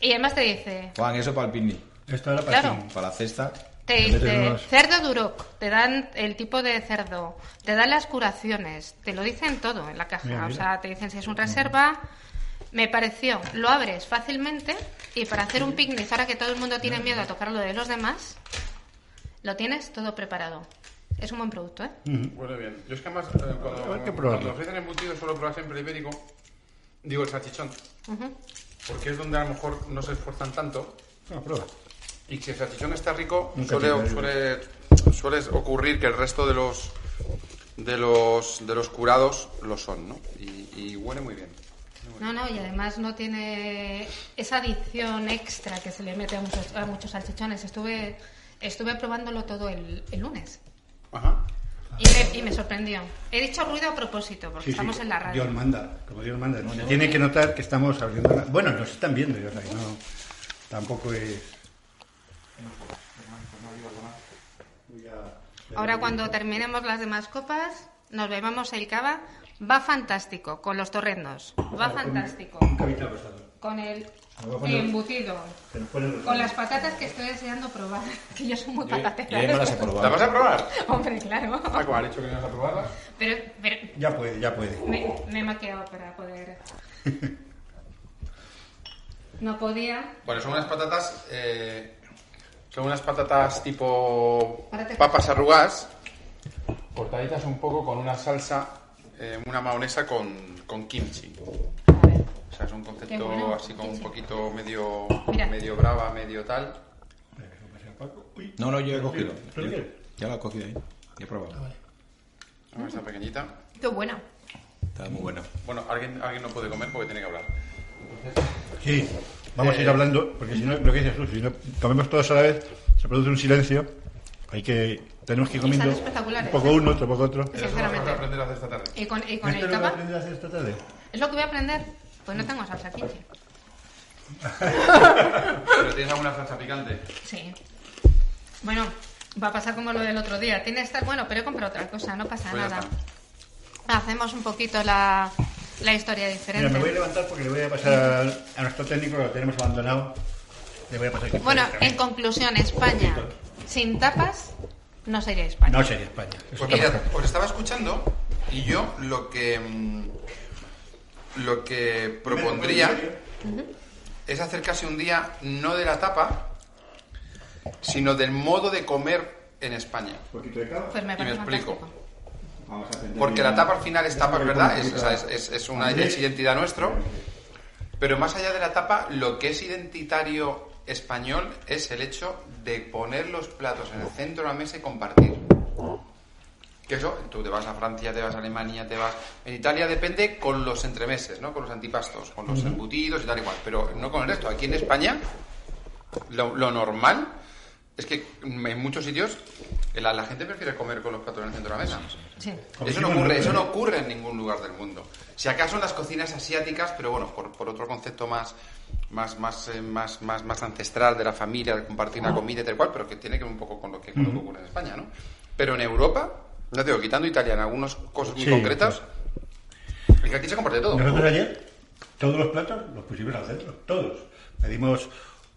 S5: y además te dice,
S4: Juan, eso para el picnic.
S2: Esto ahora para
S5: Claro.
S2: ti.
S4: Para la cesta.
S5: Te cerdo duroc, te dan el tipo de cerdo, te dan las curaciones, te lo dicen todo en la caja.
S2: Mira,
S5: O sea, te dicen si es un reserva. Me pareció, lo abres fácilmente y para hacer un picnic, ahora que todo el mundo tiene miedo a tocar lo de los demás, lo tienes todo preparado. Es un buen producto, ¿eh?
S3: Huele bien. Yo es que además, eh, cuando,
S2: que probarlo.
S3: cuando ofrecen embutido suelo probar siempre ibérico, digo el salchichón, porque es donde a lo mejor no se esfuerzan tanto
S2: No, prueba.
S3: Y si el salchichón está rico, suele,
S2: tiene-
S3: suele, suele ocurrir que el resto de los de los de los curados lo son, ¿no? Y, y huele muy bien.
S5: No, no, y además no tiene esa adición extra que se le mete a muchos, a muchos salchichones. Estuve, estuve probándolo todo el, el lunes
S3: Ajá.
S5: y me, y me sorprendió. He dicho ruido a propósito, porque
S2: Sí, sí,
S5: estamos en la radio.
S2: Dios manda, como Dios manda. Tienen que notar que estamos abriendo. la- Bueno, nos están viendo, o sea, que no, tampoco es.
S5: Ahora cuando terminemos las demás copas, nos bebamos el cava. Va fantástico, con los torrendos. Va fantástico. Con el embutido. Con las patatas que estoy deseando probar. Que yo soy muy patatera.
S4: Yo me las he
S3: ¿La
S4: probado.
S3: vas a probar?
S5: Hombre, claro.
S3: Ah, has dicho que no vas a probarla.
S5: Pero, pero
S2: Ya puede, ya puede.
S5: me, me he maqueado para poder... No podía.
S3: Bueno, son unas patatas. eh, son unas patatas tipo papas arrugadas, cortaditas un poco con una salsa, eh, una mayonesa con, con kimchi. O sea, es un concepto
S5: bueno,
S3: así como un poquito medio,
S5: Mira.
S3: medio brava, medio tal.
S4: No, no, yo he cogido. Ya lo he cogido ahí. Ya he probado.
S3: A ver, Esta pequeñita.
S5: Qué buena.
S4: Está muy bueno.
S3: Bueno, alguien, alguien no puede comer porque tiene que hablar.
S2: Sí, vamos a ir
S3: Eh,
S2: hablando, porque si no, lo que dices tú, si no comemos todos a la vez, se produce un silencio. Hay que, tenemos que ir comiendo un poco uno, otro poco otro.
S3: Eso es lo que
S5: Sinceramente.
S3: aprender a hacer esta tarde.
S5: Y con, y con
S2: ¿Esto
S5: el
S2: es lo que
S5: cava...
S2: aprendes a hacer esta tarde?
S5: Es lo que voy a aprender. Pues no tengo salsa kimchi.
S3: ¿Pero tienes alguna salsa picante?
S5: Sí. Bueno, va a pasar como lo del otro día. Tiene que estar bueno, pero he comprado otra cosa, no pasa
S3: Pues
S5: nada. Hacemos un poquito la, la historia
S2: Mira,
S5: diferente.
S2: me voy a levantar porque le voy a pasar a nuestro técnico, que lo tenemos abandonado. Le voy a pasar
S5: Bueno, en conclusión, España sin tapas no sería España.
S2: No sería España.
S3: Pues mira, os estaba escuchando y yo lo que mm, lo que propondría es hacer casi un día no de la tapa, sino del modo de comer en España.
S2: Un poquito de cava.
S5: Pues me
S3: Y me explico.
S5: fantástico.
S2: Vamos a aprender
S3: Porque la tapa al final es tapa, ¿verdad?
S2: ver
S3: Es, o sea, es, es- una es identidad nuestro. Pero más allá de la tapa, lo que es identitario español es el hecho de poner los platos en el centro de la mesa y compartir. Que eso, tú te vas a Francia, te vas a Alemania, te vas... En Italia depende con los entremeses, ¿no? Con los antipastos, con los embutidos y tal igual. Pero no con el resto. Aquí en España, lo, lo normal es que en muchos sitios la, la gente prefiere comer con los platos en el centro de la mesa.
S5: Sí.
S3: Eso no ocurre, eso no ocurre en ningún lugar del mundo. Si acaso en las cocinas asiáticas, pero bueno, por, por otro concepto más, más, más, eh, más, más, más ancestral de la familia, de compartir una comida y tal cual, pero que tiene que ver un poco con lo que, con lo que ocurre en España, ¿no? Pero en Europa, no te digo, quitando Italia en algunas cosas muy
S2: Sí,
S3: concretas, es que aquí se comparte todo.
S2: Nosotros ayer, todos los platos los pusimos al centro, todos. Pedimos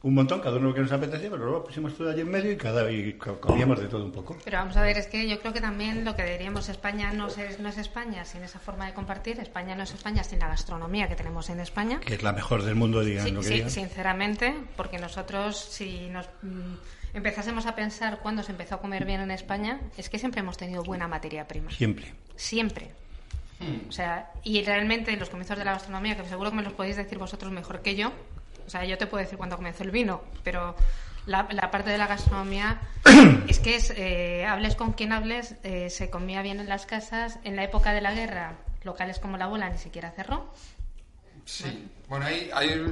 S2: un montón, cada uno lo que nos apetecía, pero luego pusimos todo allí en medio y cada y co- comíamos de todo un poco.
S5: Pero vamos a ver, es que yo creo que también lo que diríamos España no es, no es España sin esa forma de compartir, España no es España sin la gastronomía que tenemos en España.
S2: Que es la mejor del mundo, digan
S5: Sí,
S2: lo que
S5: sí,
S2: digan.
S5: sinceramente, porque nosotros si nos mm, empezásemos a pensar cuándo se empezó a comer bien en España, es que siempre hemos tenido buena materia prima.
S2: Siempre.
S5: Siempre. O sea, y realmente los comienzos de la gastronomía, que seguro que me los podéis decir vosotros mejor que yo, o sea, yo te puedo decir cuándo comenzó el vino, pero la, la parte de la gastronomía es que es, eh, hables con quien hables, eh, se comía bien en las casas. En la época de la guerra, locales como la bola ni siquiera cerró.
S3: Sí, bueno, hay, hay,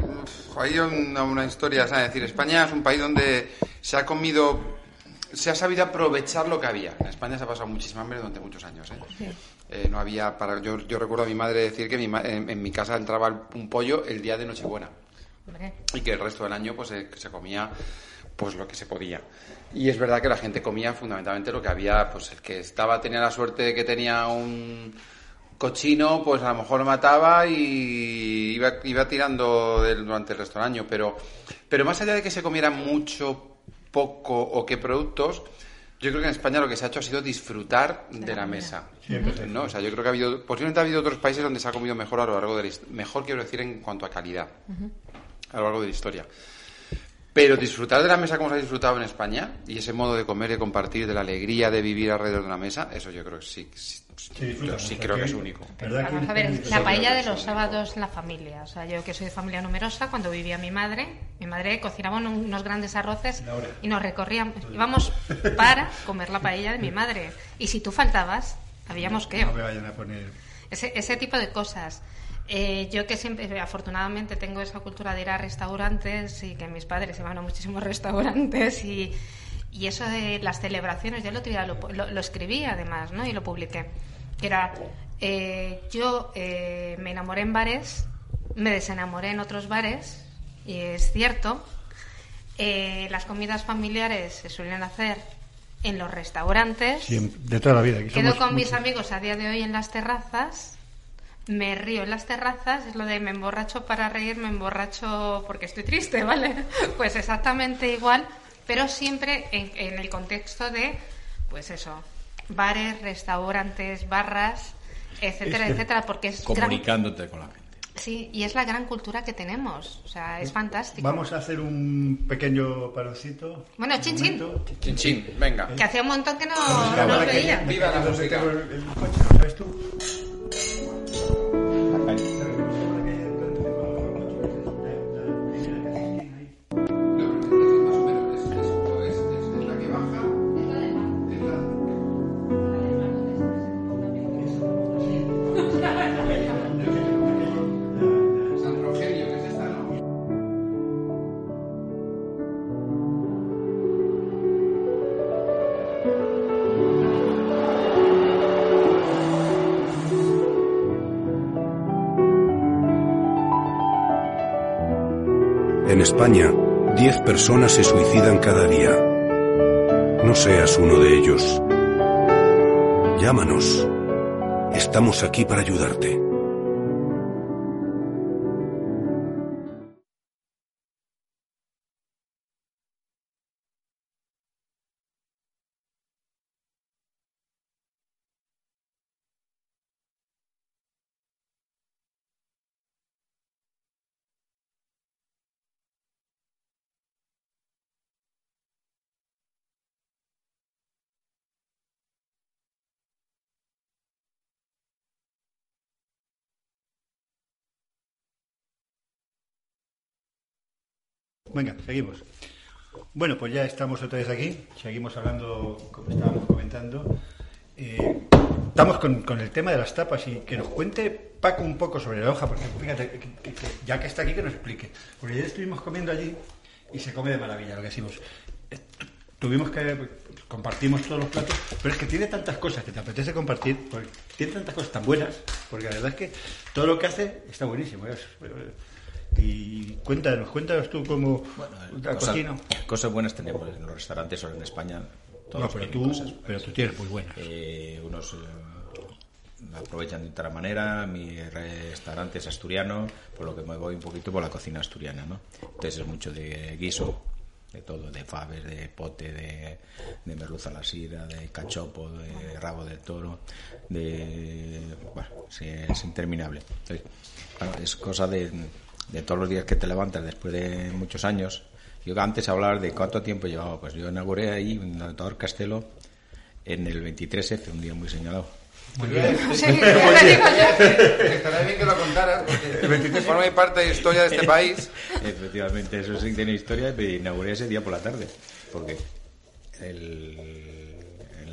S3: hay una, una historia, es decir, España es un país donde se ha comido, se ha sabido aprovechar lo que había. En España se ha pasado muchísima hambre durante muchos años. ¿eh? Eh, no había, para, yo, yo recuerdo a mi madre decir que mi ma- en, en mi casa entraba un pollo el día de Nochebuena
S5: Hombre,
S3: y que el resto del año pues se, se comía pues lo que se podía y es verdad que la gente comía fundamentalmente lo que había pues el que estaba tenía la suerte de que tenía un cochino pues a lo mejor mataba y iba, iba tirando del- durante el resto del año pero pero más allá de que se comiera mucho poco o qué productos yo creo que en España lo que se ha hecho ha sido disfrutar de la mesa.
S2: Siempre.
S3: ¿no? O sea, yo creo que ha habido, posiblemente ha habido otros países donde se ha comido mejor a lo largo de la mejor quiero decir en cuanto a calidad a lo largo de la historia. Pero disfrutar de la mesa como se ha disfrutado en España y ese modo de comer, de compartir, de la alegría de vivir alrededor de una mesa, eso yo creo que sí, sí, yo sí creo que es único.
S2: ¿verdad que
S5: Vamos a ver, la paella de
S3: que
S5: los sábados en la familia. O sea, yo que soy de familia numerosa, cuando vivía mi madre, mi madre cocinaba un- unos grandes arroces y nos recorríamos, íbamos para comer la paella de mi madre. Y si tú faltabas, había mosqueo.
S2: No me vayan a poner...
S5: Ese, ese tipo de cosas. Eh, yo que siempre, afortunadamente, tengo esa cultura de ir a restaurantes y que mis padres iban a muchísimos restaurantes y, y eso de las celebraciones, yo lo, lo, lo, escribí además, ¿no? Y lo publiqué. Que era, eh, yo eh, me enamoré en bares, me desenamoré en otros bares, y es cierto. Eh, las comidas familiares se suelen hacer en los restaurantes.
S2: de toda la vida.
S5: Quedo con mis amigos a día de hoy en las terrazas me río en las terrazas, es lo de me emborracho para reír, me emborracho porque estoy triste, ¿vale? Pues exactamente igual, pero siempre en, el contexto de, pues eso, bares, restaurantes, barras, etcétera, etcétera, porque es...
S4: Comunicándote con la gente.
S5: Sí, y es la gran cultura que tenemos, o sea, es fantástico.
S2: Vamos a hacer un pequeño paroncito.
S5: Bueno, chin chin.
S3: Chin chin, venga.
S5: Que hacía un montón que no, no, veía.
S3: Viva la música.
S2: ¿Sabes tú?
S6: España, 10 personas se suicidan cada día. No seas uno de ellos. Llámanos. Estamos aquí para ayudarte.
S2: Venga, seguimos. Bueno, pues ya estamos otra vez aquí, seguimos hablando, como estábamos comentando. Eh, estamos con, el tema de las tapas y que nos cuente Paco un poco sobre la hoja, porque fíjate, ya que está aquí, que nos explique. Porque ya estuvimos comiendo allí y se come de maravilla, lo que decimos. Eh, tuvimos que compartimos todos los platos, pero es que tiene tantas cosas que te apetece compartir, tiene tantas cosas tan buenas, porque la verdad es que todo lo que hace está buenísimo. Y cuéntanos, cuéntanos tú cómo
S4: bueno, cosas, cosas, buenas tenemos en los restaurantes o en España.
S2: Todos no, pero tú, pero tú tienes muy buenas.
S4: Eh, unos eh, aprovechan de otra manera. Mi restaurante es asturiano, por lo que me voy un poquito por la cocina asturiana, ¿no? Entonces es mucho de guiso, de todo, de faves, de pote, de, de merluza a la sira, de cachopo, de rabo de toro, de... bueno, es interminable. Entonces, es cosa de de todos los días que te levantas después de muchos años. Yo antes hablaba de cuánto tiempo llevaba, pues yo inauguré ahí en el Castelo en el 23F, un día muy señalado.
S3: Muy bien. Sí, Estaría bien que lo contaras, porque forma parte de la historia de este país.
S4: Efectivamente, eso sí tiene historia, y inauguré ese día por la tarde, porque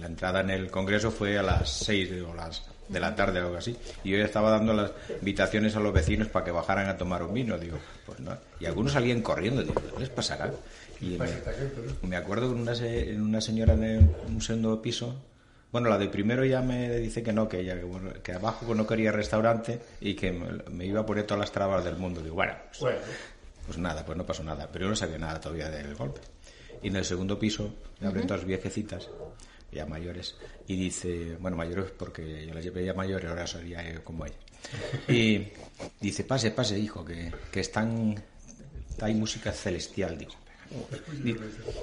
S4: la entrada en el Congreso fue a las 6 o las de la tarde o algo así. Y yo ya estaba dando las invitaciones a los vecinos para que bajaran a tomar un vino. Digo, pues no. Y algunos salían corriendo. Digo, ¿qué les pasará? Y me, acuerdo que una, una señora en un segundo piso, bueno, la de primero ya me dice que no, que ella, que, abajo no quería restaurante y que me, iba a poner todas las trabas del mundo. Digo, bueno, pues, pues, nada, pues no pasó nada. Pero yo no sabía nada todavía del golpe. Y en el segundo piso me abren todas viejecitas ya mayores, y dice, bueno, mayores porque yo la llevé ya mayor y ahora sería como ella. Y dice, pase, pase, hijo, que, que están, hay música celestial, digo.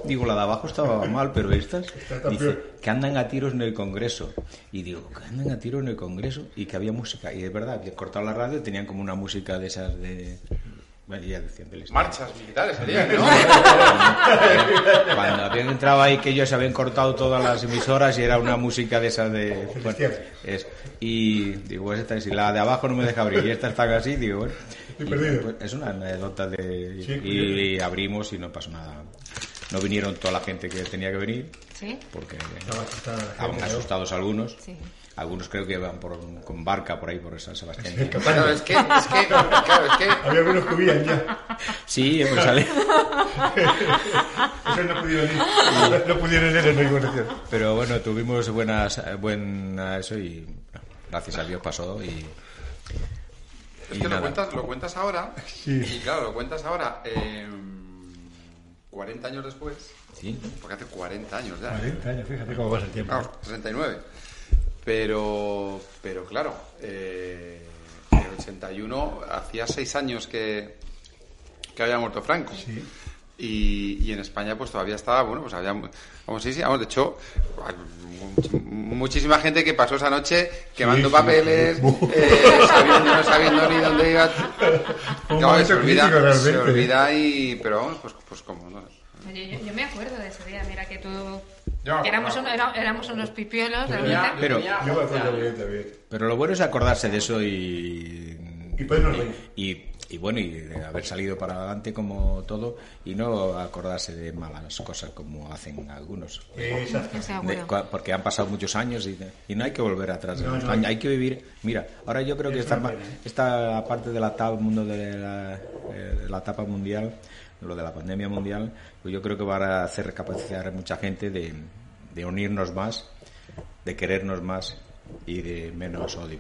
S4: Digo, la de abajo estaba mal, pero estas, dice, que andan a tiros en el Congreso. Y digo, que andan a tiros en el Congreso y que había música. Y de verdad, que cortado la radio tenían como una música de esas de,
S3: Marchas militares serían, ¿no?
S4: Cuando habían entrado ahí que ellos se habían cortado todas las emisoras y era una música de esas de... es, y digo, esta, si la de abajo no me deja abrir y esta está así, digo, bueno... Pues, es una anécdota de... y, abrimos y no pasó nada. No vinieron toda la gente que tenía que venir. Porque estaban asustados algunos. Algunos creo que van por, con barca por ahí, por San Sebastián.
S3: Claro, es que, es que, claro, es que
S2: Había algunos que huían ya.
S4: Sí, pues sale.
S2: Eso no pudieron ir. No pudieron ir en la inauguración.
S4: Pero bueno, tuvimos buenas, buena eso y bueno, gracias a Dios pasó y...
S3: Es
S4: y
S3: que lo cuentas, lo cuentas ahora,
S2: Sí.
S3: y claro, lo cuentas ahora, eh, 40 años después,
S4: Sí.
S3: porque hace 40 años ya.
S2: 40 años, fíjate cómo pasa el tiempo.
S3: Claro, 39. Pero, pero claro, eh, en el 81 hacía 6 años que, que había muerto Franco.
S2: Sí.
S3: Y, y en España pues todavía estaba, bueno, pues había, vamos, sí, sí, vamos, de hecho, much- muchísima gente que pasó esa noche quemando
S2: sí,
S3: papeles,
S2: sí.
S3: eh, sabiendo, no sabiendo ni dónde iba. Se olvida,
S2: crítico,
S3: se olvida y, pero vamos, pues, pues como, ¿no?
S5: Yo, yo- yo me acuerdo de ese día, mira que tú...
S3: Acuerdo.
S5: éramos, un- era- éramos unos pipiolos,
S4: Pero-
S3: tenía
S2: Yo me
S3: 11
S2: acuerdo
S3: años.
S2: bien también.
S4: Pero lo bueno es acordarse de eso y...
S2: Y.
S4: Y, y bueno, y de haber salido para adelante como todo y no acordarse de malas cosas como hacen algunos.
S5: De
S4: porque han pasado muchos años y, y no hay que volver atrás de
S2: No, no,
S4: hay que vivir. Mira, ahora yo creo que
S2: Es
S4: esta,
S2: ¿eh?
S4: esta parte de la mundo de la, eh, de la etapa mundial, lo de la pandemia mundial, pues yo creo que va a hacer recapacitar a mucha gente de, de unirnos más, de querernos más y de menos odio.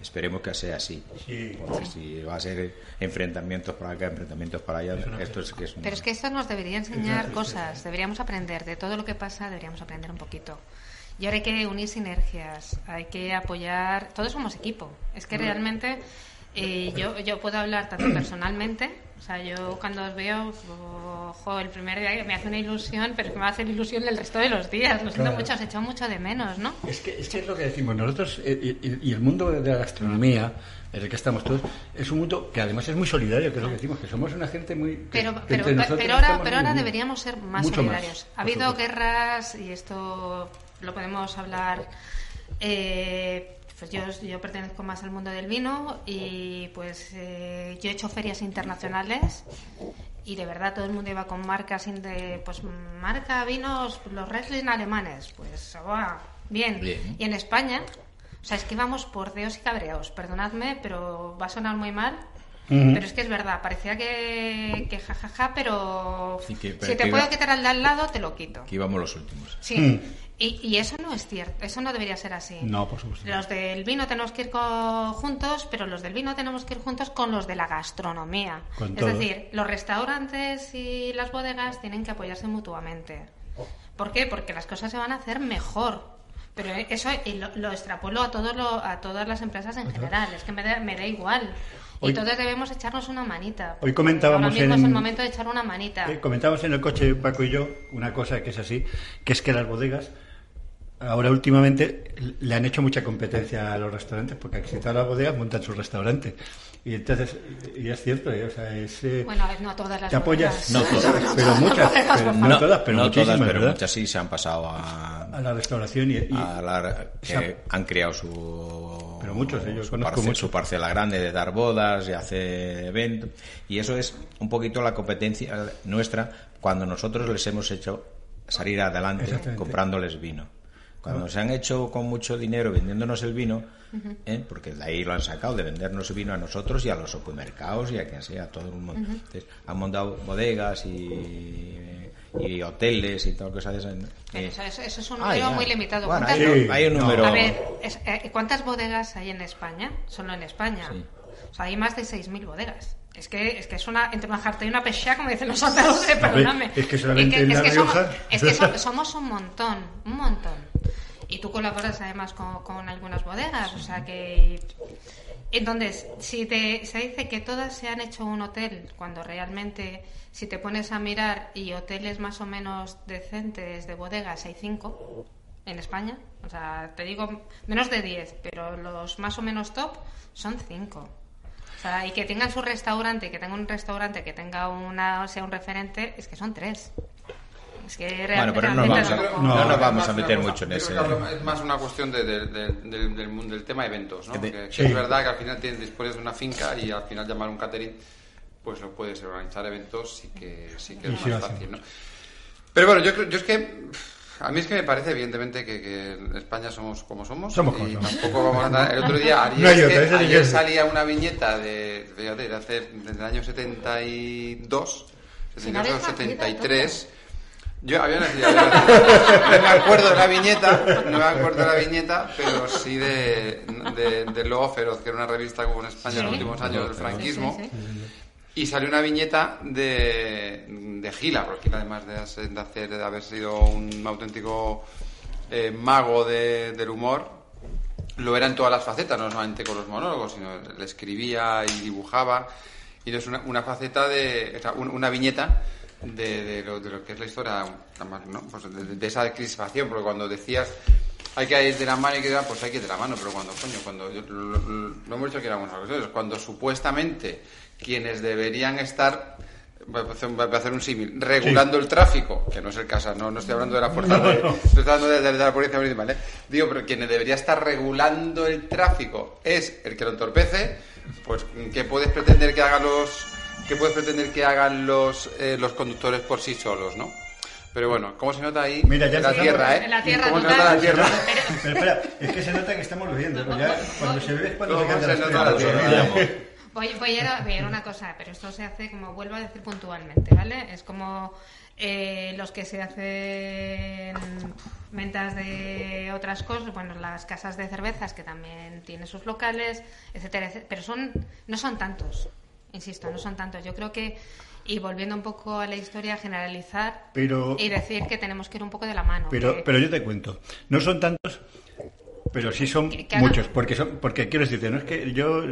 S4: Esperemos que sea así.
S2: Sí.
S4: Porque si va a ser enfrentamientos para acá, enfrentamientos para allá, esto es que es un-
S5: Pero es que esto nos debería enseñar cosas, deberíamos aprender de todo lo que pasa, deberíamos aprender un poquito. Y ahora hay que unir sinergias, hay que apoyar, todos somos equipo. Es que realmente eh, yo, yo puedo hablar tanto personalmente, o sea, yo cuando os veo, ojo, el primer día me hace una ilusión, pero es que me va a hacer ilusión el resto de los días. Lo siento
S2: Claro.
S5: mucho, os echo mucho de menos, ¿no?
S2: Es que, es que es lo que decimos nosotros eh, y, el mundo de la gastronomía en el que estamos todos es un mundo que además es muy solidario, que es lo que decimos, que somos una gente muy... que-
S5: Pero,
S2: que
S5: pero, ahora, pero ahora deberíamos ser más solidarios. ha habido
S2: supuesto.
S5: guerras y esto lo podemos hablar. eh, pues yo, yo pertenezco más al mundo del vino y pues eh, yo he hecho ferias internacionales y de verdad todo el mundo iba con marcas in- de pues marca vinos los Riesling alemanes pues bien.
S4: Bien.
S5: y en España o sea es que íbamos por deos y cabreados perdonadme pero va a sonar muy mal pero es que es verdad, parecía que, que jajaja, pero
S4: Y que- pero
S5: si te
S4: que
S5: puedo
S4: iba-
S5: quitar al de al lado, te lo quito.
S4: que íbamos los últimos.
S5: Sí,
S2: Mm.
S5: Y, y eso no es cierto, eso no debería ser así.
S2: No, por supuesto.
S5: Los del vino tenemos que ir juntos, pero los del vino tenemos que ir juntos con los de la gastronomía.
S2: Con
S5: es
S2: todo.
S5: decir, los restaurantes y las bodegas tienen que apoyarse mutuamente. ¿Por qué? Porque las cosas se van a hacer mejor. Pero eso lo, lo extrapolo a, todo lo- a todas las empresas en general. Es que me da, me da igual. Y
S2: Hoy-
S5: todos debemos echarnos una manita.
S2: Hoy comentábamos
S5: Ahora mismo
S2: en-
S5: es el momento de echar una manita.
S2: Eh, comentábamos en el coche Paco y yo una cosa que es así, que es que las bodegas ahora últimamente le han hecho mucha competencia a los restaurantes porque si todas las bodegas montan su restaurante y entonces y es cierto, eh, o sea, es eh,
S5: Bueno, no todas las
S2: te apoyas.
S4: No todas.
S2: pero muchas, pero no
S4: No,
S2: todas, pero
S4: no
S2: muchísimas,
S4: todas, pero muchas sí se han pasado a,
S2: a la restauración y, y-
S4: a la- que han creado su
S2: Pero muchos, yo
S4: su,
S2: conozco
S4: parce- su parcela grande de dar bodas y hacer eventos y eso es un poquito la competencia nuestra cuando nosotros les hemos hecho salir adelante comprándoles vino cuando se han hecho con mucho dinero vendiéndonos el vino ¿eh? porque de ahí lo han sacado de vendernos el vino a nosotros y a los supermercados y a quien sea a todo el mundo Entonces, han montado bodegas y, y hoteles y todo cosas de esas
S5: Pero
S4: Eh,
S5: eso, eso- eso es un
S4: Ah,
S5: número muy limitado.
S4: Bueno,
S5: ¿Cuántas-
S4: hay,
S2: Sí.
S4: hay un número.
S5: A ver, es- eh, ¿cuántas bodegas hay en España? Solo en España.
S4: Sí.
S5: O sea, hay más de 6.000 bodegas. Es que, es que es una, entre una jarta y una pecha, como dicen los andaluces, perdóname.
S2: es que solamente
S5: Es
S2: en La
S5: es que somos, es que so- somos un montón, un montón. Y tú colaboras además con, con algunas bodegas, o sea que... Entonces, si te, se dice que todas se han hecho un hotel, cuando realmente, si te pones a mirar y hoteles más o menos decentes de bodegas, hay cinco en España. O sea, te digo menos de diez, pero los más o menos top son cinco. O sea, y que tengan su restaurante, que tenga un restaurante que tenga una, sea un referente, es que son tres. Es que
S4: Bueno, pero no nos vamos a-
S5: tampoco-
S4: no nos
S3: es
S4: vamos
S3: más
S4: a
S3: una
S4: meter mucho en
S3: hablo- Es más una cuestión de- de- de- del, del mundo del tema eventos, ¿no?
S4: De-
S3: Que, que
S2: sí.
S3: es verdad que al final tienes, dispones de una finca y al final llamar un catering, pues lo puedes organizar eventos sí que, sí que es
S2: sí
S3: más fácil, ¿no? Pero bueno, yo, creo- yo es que A mí es que me parece, evidentemente, que, que en España somos como somos.
S2: Somos
S3: y
S2: como somos.
S3: tampoco vamos a andar. El otro día, ayer,
S2: No
S3: es
S2: otra,
S3: que
S2: que
S3: ayer salía una viñeta de, fíjate, de hace, desde el año 72,
S5: Si no eres
S3: 72
S5: nacida,
S3: 73. Yo había nacido, había nacido. No me acuerdo de la viñeta, no me acuerdo de la viñeta, pero sí de, de, de Lobo Feroz, que era una revista como en España en los últimos años del franquismo.
S5: Sí, sí, sí.
S3: Y salió una viñeta de, de Gila, porque Gila además de, de hacer, de haber sido un auténtico eh, mago de- del humor, lo era en todas las facetas, no solamente con los monólogos, sino le escribía y dibujaba. Y es una, una faceta de, o sea, un- una viñeta de, de lo, de lo que es la historia, además, ¿no? Pues de, de esa crispación, porque cuando decías hay que ir de la mano y que de la- pues hay que ir de la mano, pero cuando, coño, cuando, yo- lo, lo- lo hemos dicho que éramos ocasiones, cuando supuestamente quienes deberían estar Voy a hacer, voy a hacer un símil. Regulando el tráfico, que no es el caso, no, no estoy hablando de la fuerza, no estoy hablando de, de la policía municipal, ¿eh? Digo, pero quien debería estar regulando el tráfico es el que lo entorpece, pues ¿qué puedes pretender que hagan los, qué puedes pretender que hagan los, eh, los conductores por sí solos, ¿no? Pero bueno, ¿cómo se nota ahí?
S2: Mira, ya
S3: en la tierra, ¿eh?
S5: En la tierra,
S3: ¿Cómo se nota la tierra?
S2: Pero espera, es que se nota que estamos bebiendo. ¿no? Ya, cuando se bebe es cuando se
S3: ¿Cómo
S2: canta
S3: se nota la tierra?
S5: Voy, voy, a, voy a ir a una cosa, pero esto se hace, como vuelvo a decir puntualmente, ¿vale? Es como eh, los que se hacen ventas de otras cosas, bueno, las casas de cervezas que también tienen sus locales, etcétera, etcétera, pero son no son tantos, insisto, no son tantos. Yo creo que y volviendo un poco a la historia, generalizar
S2: Pero-
S5: y decir que tenemos que ir un poco de la mano.
S2: Pero,
S5: que-
S2: pero yo te cuento, no son tantos, pero sí son
S5: Que- que hagan-
S2: muchos, porque son, porque quiero decirte, no es que yo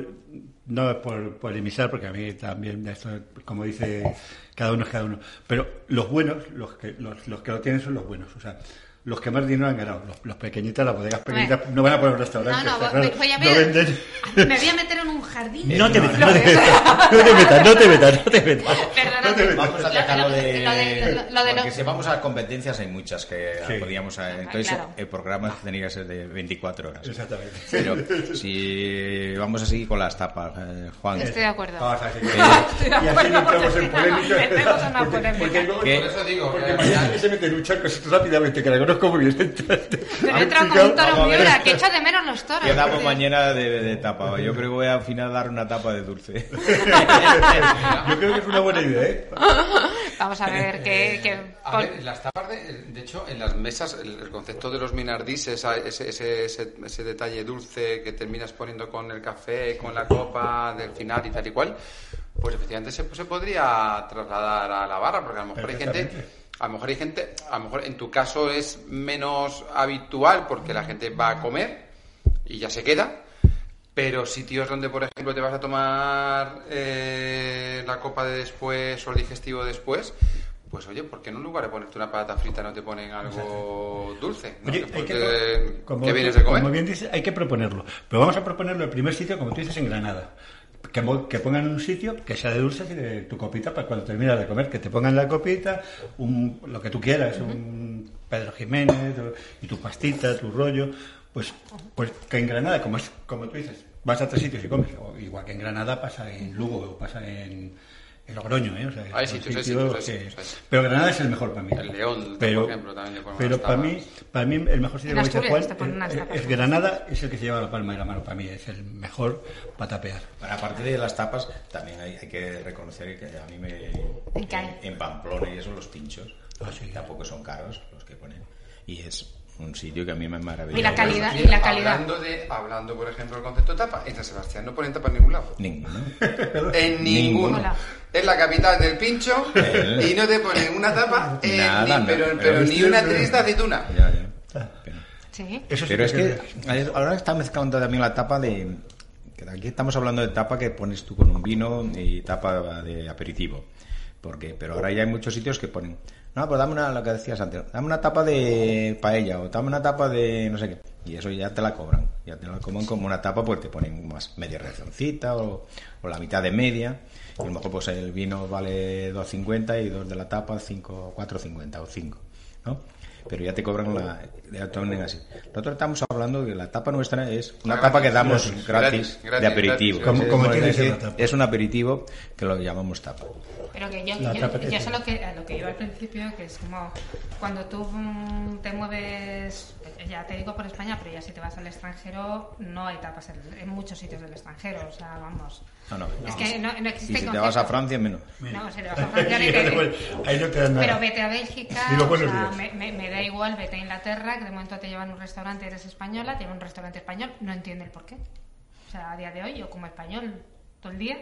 S2: no es por polemizar, porque a mí también esto, como dice cada uno es cada uno, pero los buenos, los que los, los que lo tienen son los buenos, o sea, los que más dinero han ganado, los, los pequeñitos, las bodegas pequeñitas, no van a poner un restaurante,
S5: no, no, voy,
S2: claro,
S5: voy a
S2: no venden.
S5: Me voy a meter en un jardín.
S2: No te metas, no te metas, no te metas, no te metas, no te metas.
S5: Perdóname.
S2: No te metas.
S4: Vamos a
S5: Lo-
S4: dejarlo
S5: lo-
S4: de...
S5: lo de- lo- lo de
S4: porque si vamos a competencias hay muchas que
S2: Sí.
S4: podíamos... Entonces
S5: claro.
S4: el programa tendría que ser de 24 horas.
S2: Exactamente.
S4: Pero si vamos así con las tapas, eh, Juan...
S5: Estoy de acuerdo.
S2: Vamos a
S5: Estoy de
S2: y así no entramos
S5: porque
S2: en polémica.
S5: metemos en una
S2: Porque-.
S3: Por eso digo
S2: Porque
S3: que
S2: mañana se mete en un charco rápidamente, que la conozco muy bien.
S5: Pero entra como un toro
S4: a
S5: miura, que echo de menos los toros.
S4: Quedamos mañana de, de tapa. Yo creo que voy a al final dar una tapa de dulce.
S2: Yo creo que es una buena idea, ¿eh?
S5: Vamos a ver que... que
S3: A ver, en las tapas, de, de hecho, en las mesas, el, el concepto de los minardís, esa- ese, ese, ese, ese detalle dulce que terminas poniendo con el café, con la copa del final y tal y cual, pues efectivamente se, se podría trasladar a la barra, porque a lo mejor hay gente. A lo mejor hay gente, a lo mejor en tu caso es menos habitual porque la gente va a comer y ya se queda. Pero sitios donde, por ejemplo, te vas a tomar eh, la copa de después o el digestivo después, pues oye, ¿por qué en lugar de ponerte una patata frita no te ponen algo dulce? ¿no?
S2: Oye, que, como,
S3: que vienes de comer.
S2: como bien dices, hay que proponerlo. Pero vamos a proponerlo el primer sitio, como tú dices, en Granada. Que, que pongan un sitio que sea de dulces y de tu copita para cuando terminas de comer, que te pongan la copita, un, lo que tú quieras, un Pedro Jiménez y tu pastita, tu rollo. Pues, pues que en Granada, como, es, como tú dices, vas a tres sitios y comes. Igual que en Granada pasa en Lugo o pasa en Logroño. ¿eh? O sea,
S3: Hay
S2: son
S3: sitios, hay
S2: sitios
S3: sitios, hay
S2: que-
S3: sitios, hay sitios.
S2: Pero Granada es el mejor para mí.
S3: El León,
S2: pero,
S3: por ejemplo, también le ponen
S2: Pero para mí, para mí el mejor sitio
S5: Asturias
S2: Juan, es- Granada, es el que se lleva la palma de la mano para mí, es el mejor para tapear.
S4: Bueno, aparte de las tapas, también hay, hay que reconocer que a mí me...
S5: ¿En qué hay?
S4: En, en Pamplona y eso, los pinchos,
S2: Ah, sí.
S4: tampoco son caros los que ponen. Y es un sitio que a mí me maravilla.
S5: Y la calidad. Y la calidad.
S3: Hablando, de, hablando, por ejemplo, del concepto de tapa, en San Sebastián no ponen tapa en ningún lado.
S4: Ninguno.
S3: En
S4: Ninguno.
S3: ninguno. Es la capital del pincho y no te ponen una tapa, en
S4: Nada,
S3: ni,
S4: no.
S3: pero,
S4: Pero
S3: pero ni una tris de aceituna.
S4: Ya, ya. Pero-
S5: Sí.
S2: Eso sí
S4: Pero es que
S2: que-
S4: ahora está mezclando también la tapa de... que Aquí estamos hablando de tapa que pones tú con un vino y tapa de aperitivo. Porque, pero ahora ya hay muchos sitios que ponen, no, pues dame una, lo que decías antes, dame una tapa de paella o dame una tapa de no sé qué. Y eso ya te la cobran. Ya te la cobran como una tapa, pues te ponen más media racioncita o, o la mitad de media. Y a lo mejor pues el vino vale 2.50 y dos de la tapa 5, 4.50 o 5. ¿no? pero ya te cobran la ya te venden así. Nosotros estamos hablando que la tapa nuestra es una tapa que damos
S3: Gratis,
S4: gratis,
S3: gratis,
S4: de aperitivo.
S3: gratis,
S2: Como- como
S4: es
S2: tiene que ser
S4: decir,
S2: la tapa.
S4: es un aperitivo que lo llamamos tapa.
S5: Pero que yo, yo,
S2: que
S5: yo sé
S2: tiene.
S5: lo que, a lo que iba al principio, que es como cuando tú mm, te mueves, ya te digo por España, pero ya si te vas al extranjero, no hay tapas en, en muchos sitios del extranjero, o sea, vamos.
S4: No, no.
S5: Es que no, no
S4: Y
S5: existe
S4: si te vas a Francia, menos.
S5: No, si te vas a Francia, ni te-
S2: Ahí no te dan nada.
S5: Pero vete a Bélgica, o sea, me, me- me da igual, vete a Inglaterra, que de momento te llevan a un restaurante, eres española, te llevan a un restaurante español, no entiende el por qué. O sea, a día de hoy yo como español todo el día.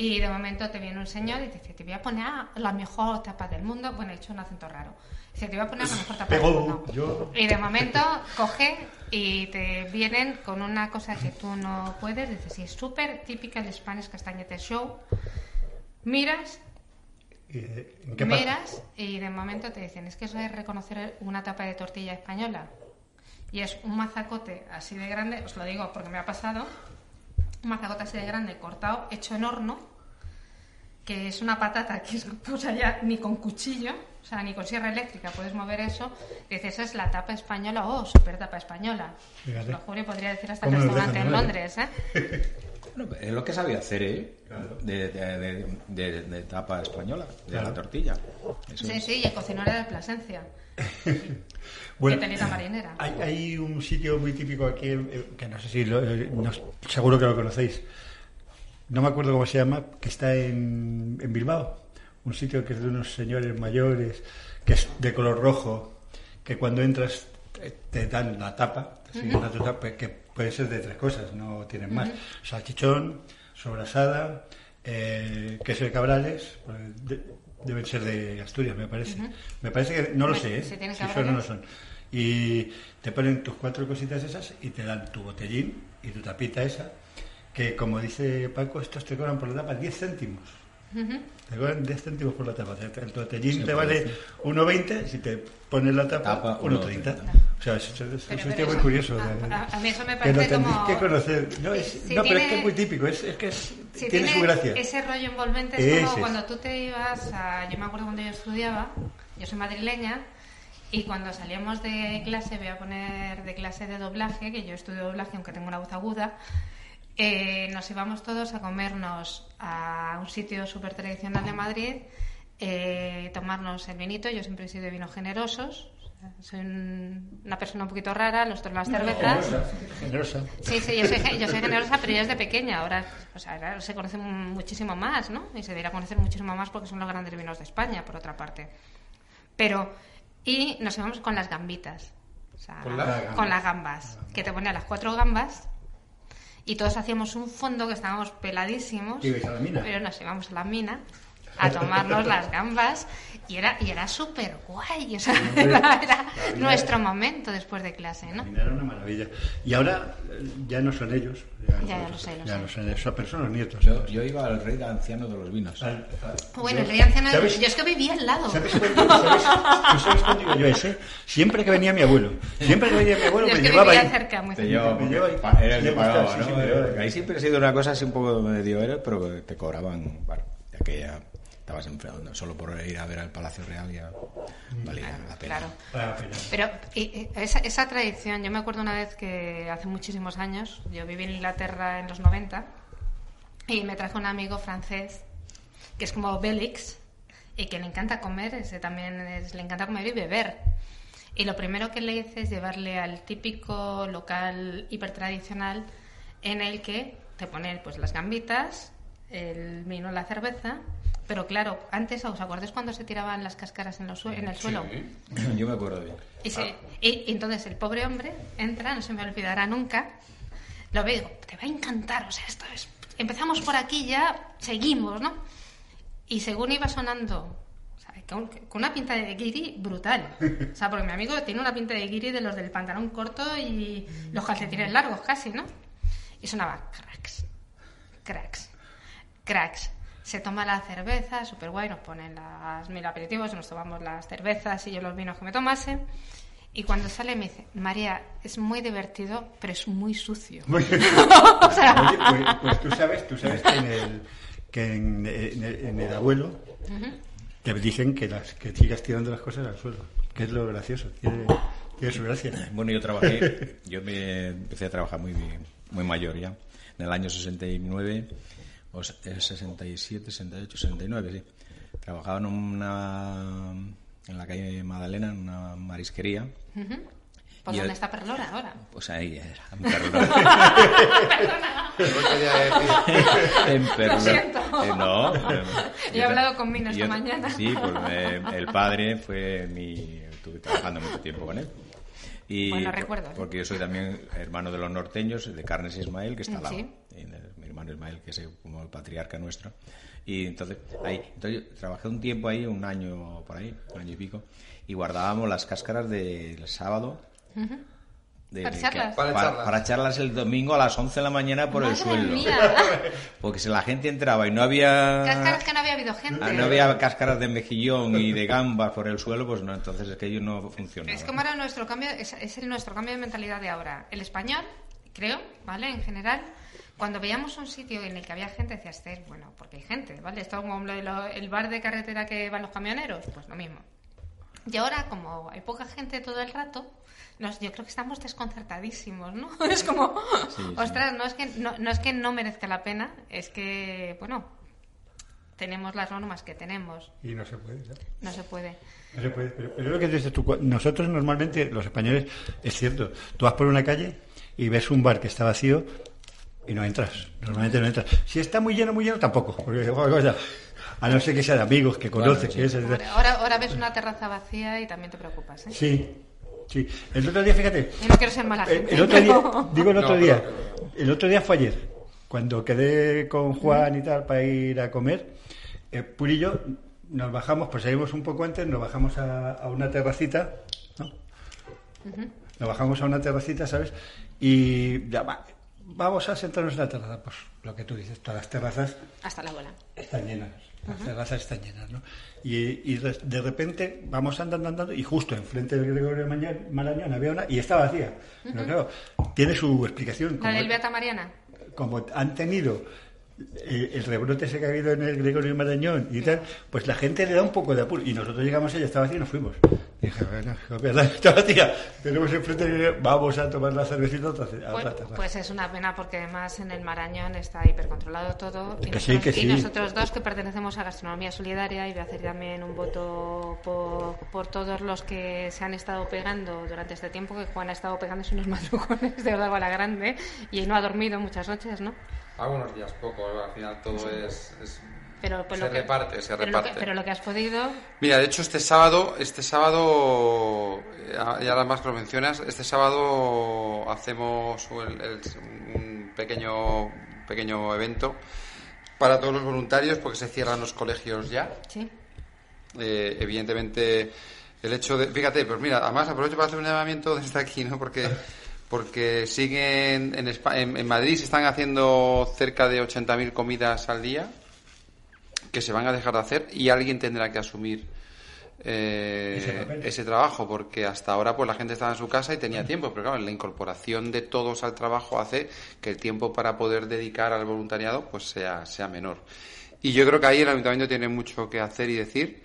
S5: Y de momento te viene un señor y te dice, te voy a poner la mejor tapa del mundo. Bueno, he hecho un acento raro. Dice, te voy a poner la mejor tapa del mundo.
S2: yo-
S5: Y de momento coge y te vienen con una cosa que tú no puedes. Dices, sí, es súper típica del Spanish Castañete Show. Miras
S2: ¿En qué
S5: miras y de momento te dicen, es que eso es reconocer una tapa de tortilla española. Y es un mazacote así de grande, os lo digo porque me ha pasado, un mazacote así de grande, cortado, hecho en horno, que es una patata que es, o sea, ya ni con cuchillo, o sea, ni con sierra eléctrica puedes mover eso. Dices, esa es la tapa española, oh, super tapa española.
S2: Fíjate.
S5: Lo juro y podría decir hasta
S2: ¿Cómo nos
S5: restaurante
S2: dejan
S5: en? Londres, ¿eh?
S4: Bueno, es lo que sabía hacer, ¿eh?
S2: Claro.
S4: De, de, de- de- de tapa española, de
S2: Claro.
S4: la tortilla. Eso
S5: Sí,
S4: es.
S5: sí, y el cocinero era de Plasencia.
S2: Bueno,
S5: marinera.
S2: Hay, hay un sitio muy típico aquí, eh, que no sé si, lo- eh, no- seguro que lo conocéis. No me acuerdo cómo se llama, que está en, en Bilbao. Un sitio que es de unos señores mayores, que es de color rojo, que cuando entras te, dan la tapa, sí, tapa que puede ser de tres cosas, no tienen más. Salchichón, sobrasada, eh, queso de cabrales, pues, de- deben ser de Asturias, me parece. Me parece que, no lo
S5: Hombre,
S2: sé, ¿eh?
S5: si
S2: son o no son. Y te ponen tus cuatro cositas esas y te dan tu botellín y tu tapita esa, que como dice Paco, estos te cobran por la tapa 10 céntimos. Te cobran 10 céntimos por la tapa. El botellín
S4: Sí,
S2: te vale
S4: decir.
S2: 1,20, si te pones la tapa,
S4: Tapa,
S2: 1,30.
S4: 1,30.
S2: O sea, es, es- es un
S5: Pero-
S2: sitio
S5: pero
S2: muy curioso.
S5: a- a- a mí eso me
S2: que lo
S5: parece
S2: tendréis
S5: como-
S2: que conocer. No, es,
S5: Si
S2: no pero es
S5: tiene-
S2: que es muy típico, es, es que es-
S5: Sí,
S2: tiene, su gracia.
S5: Ese rollo envolvente es como
S2: es.
S5: cuando tú te ibas a... Yo me acuerdo cuando yo estudiaba, yo soy madrileña, y cuando salíamos de clase, voy a poner de clase de doblaje, que yo estudio doblaje aunque tengo una voz aguda, eh, nos íbamos todos a comernos a un sitio súper tradicional de Madrid, eh, tomarnos el vinito, yo siempre he sido de vinos generosos, soy un- una persona un poquito rara, los otros las cervezas.
S2: Generosa.
S5: Sí, sí, yo soy, yo soy generosa, pero ya desde pequeña. Ahora, o sea, ahora se conoce muchísimo más, ¿no? Y se debería conocer muchísimo más porque son los grandes vinos de España, por otra parte. Pero, y nos íbamos con las gambitas. O sea,
S3: ¿Con las?
S5: con las gambas. Que te ponía las cuatro gambas y todos hacíamos un fondo que estábamos peladísimos.
S2: ¿Ibais a la mina?
S5: Pero nos íbamos a la mina a tomarnos las gambas y era, y era súper guay. O sea, era, era nuestro momento después de clase, ¿no?
S2: Era una maravilla. Y ahora eh, ya no son ellos. Ya,
S5: Ya, ya lo sé, lo
S2: ya
S5: sé.
S2: no son ellos, pero son los nietos.
S4: Yo, yo iba al rey anciano de los vinos.
S2: Al- al-
S5: Bueno,
S2: yo-
S5: el rey anciano,
S2: ¿sabes?
S5: yo es que vivía al lado.
S2: ¿Sabes cuándo, yo a ese? Siempre que venía mi abuelo. Siempre que venía mi abuelo
S5: Yo es
S2: me
S5: que
S2: llevaba
S5: vivía
S2: ahí.
S5: cerca, muy
S4: Te
S2: Me ahí.
S4: pa- era el
S2: Le
S4: que
S2: gustaba,
S4: pagaba,
S2: sí,
S4: ¿no?
S2: sí, me llevaba.
S4: Ahí siempre ha sido una cosa así un poco medio era, pero te cobraban, bueno, ya que ya estabas enfrentando, solo por ir a ver al Palacio Real ya valía la pena.
S5: Claro.
S2: Pero-
S5: Pero y- y esa, esa tradición, yo me acuerdo una vez que hace muchísimos años, yo viví en Inglaterra en los 90 y me trajo un amigo francés que es como Bélix y que le encanta comer, ese también es- le encanta comer y beber. Y lo primero que le hice es llevarle al típico local hipertradicional en el que te ponen pues las gambitas, el vino, la cerveza, pero claro, antes, ¿os acordáis cuando se tiraban las cáscaras en, los sue- en el suelo?
S4: Yo me acuerdo bien.
S5: Y, se- y- y entonces el pobre hombre entra, no se me olvidará nunca, lo veo, digo, te va a encantar, o sea, esto es... Empezamos por aquí ya, seguimos, ¿no? Y según iba sonando, con una pinta de guiri brutal. O sea, porque mi amigo tiene una pinta de guiri de los del pantalón corto y los calcetines largos casi, ¿no? Y sonaba cracks, cracks, cracks. Se toma la cerveza, súper guay, nos ponen las mil aperitivos, nos tomamos las cervezas y yo los vinos que me tomase. Y cuando sale me dice, María, es muy divertido, pero es muy sucio.
S2: Muy bien.
S5: O sea,
S2: Oye, pues, pues tú sabes, tú sabes que en el, que en, en el, en el abuelo te dicen que las que sigas tirando las cosas al suelo. Que que es lo gracioso. Tiene, tiene su gracia.
S4: Bueno, yo trabajé, yo me empecé a trabajar muy, muy mayor ya, en el año 69, o eh, 67, 68, 69, sí. Trabajaba en una, en la calle Magdalena, en una marisquería.
S5: ¿Por
S4: Y
S5: dónde
S4: el-
S5: está Perlora ahora?
S4: Pues ahí era, en Perlora.
S3: No
S4: en Perlora.
S5: siento.
S4: Eh, no,
S5: Yo he
S4: yo
S5: hablado con Mina esta mañana.
S4: Sí, pues eh, el padre fue mi... Estuve trabajando mucho tiempo con él. Y
S5: Bueno, recuerdo, ¿eh?
S4: Porque yo soy también hermano de los norteños, de Carnes Ismael, que está al lado.
S5: Sí.
S4: Mi hermano Ismael, que es como el patriarca nuestro. Y entonces, ahí, entonces yo trabajé un tiempo ahí, un año por ahí, un año y pico, y guardábamos las cáscaras del sábado. De-
S5: Para
S4: que-
S5: echarlas.
S3: Para
S4: para,
S3: echarlas.
S4: para echarlas el domingo a las 11 de la mañana por el suelo.
S5: mía.
S4: Porque si la gente entraba y no había...
S5: Cáscaras que no había habido gente.
S4: Ah, no había cáscaras de mejillón y de gambas por el suelo, pues no, entonces es que ello no funcionaba.
S5: Es como era nuestro cambio, es, es el nuestro cambio de mentalidad de ahora. El español, creo, ¿vale? En general, cuando veíamos un sitio en el que había gente, decía, es bueno, porque hay gente, ¿vale? Esto es como el bar de carretera que van los camioneros, pues lo mismo. Y ahora, como hay poca gente todo el rato, nos, yo creo que estamos desconcertadísimos, ¿no? Es como,
S4: Sí, sí.
S5: ostras, no es, que, no, no es que no merezca la pena, es que, bueno, tenemos las normas que tenemos,
S2: Y no se puede. ¿no?
S5: no se puede.
S2: No se puede. Pero, lo que dices tú. Nosotros normalmente, los españoles, es cierto, tú vas por una calle y ves un bar que está vacío y no entras. Normalmente no entras. Si está muy lleno, muy lleno, tampoco. Porque, joder, cosa, a no ser que sea de amigos, que conoces, que es...
S5: Ahora, ahora, ves una terraza vacía y también te preocupas, ¿eh?
S2: Sí, sí. El otro día, fíjate,
S5: Y no quiero ser mala
S2: el,
S5: gente.
S2: el otro día, digo el otro
S3: No,
S2: día,
S3: pero-
S2: el otro día fue ayer, cuando quedé con Juan y tal para ir a comer, eh, Puri y yo nos bajamos, pues salimos un poco antes, nos bajamos a, a una terracita, ¿no? Nos bajamos a una terracita, ¿sabes? Y ya va, vamos a sentarnos en la terraza, pues lo que tú dices, todas las terrazas
S5: Hasta la bola.
S2: están llenas, las terrazas están llenas, ¿no? Y, y de, repente vamos andando, andando, y justo enfrente del Gregorio Marañón había una, y está vacía. Pero claro, tiene su explicación.
S5: La del Beata Mariana.
S2: como han tenido el rebrote ese que ha habido en el Gregorio Marañón y tal, pues la gente le da un poco de apuro. Y nosotros llegamos allá, estaba vacía y nos fuimos. Y dije, bueno, es verdad, está vacía. Tenemos enfrente, vamos a tomar la cervecita a otra, a
S5: Pues, pues es una pena porque además en el Marañón está hipercontrolado todo. Y,
S2: Que sí,
S5: nosotros dos que pertenecemos a Gastronomía Solidaria y voy a hacer también un voto por, por todos los que se han estado pegando durante este tiempo, que Juan ha estado pegándose unos madrugones de verdad a la grande y no ha dormido muchas noches, ¿no?
S3: Algunos días poco, al final todo es... es-
S5: Pero, pues
S3: se
S5: lo que-
S3: reparte, se
S5: pero lo
S3: reparte.
S5: que- pero lo que has podido
S3: Mira, de hecho este sábado, este sábado, eh, ya además que lo mencionas, este sábado hacemos el- el- un pequeño, pequeño evento para todos los voluntarios porque se cierran los colegios ya.
S5: Sí.
S3: Eh, evidentemente el hecho de fíjate pues mira además aprovecho para hacer un llamamiento desde aquí no porque porque siguen en, Espa- en, en Madrid se están haciendo cerca de 80.000 comidas al día que se van a dejar de hacer y alguien tendrá que asumir eh,
S2: Ese
S3: ese trabajo porque hasta ahora pues la gente estaba en su casa y tenía tiempo pero claro la incorporación de todos al trabajo hace que el tiempo para poder dedicar al voluntariado pues sea sea menor y yo creo que ahí el ayuntamiento tiene mucho que hacer y decir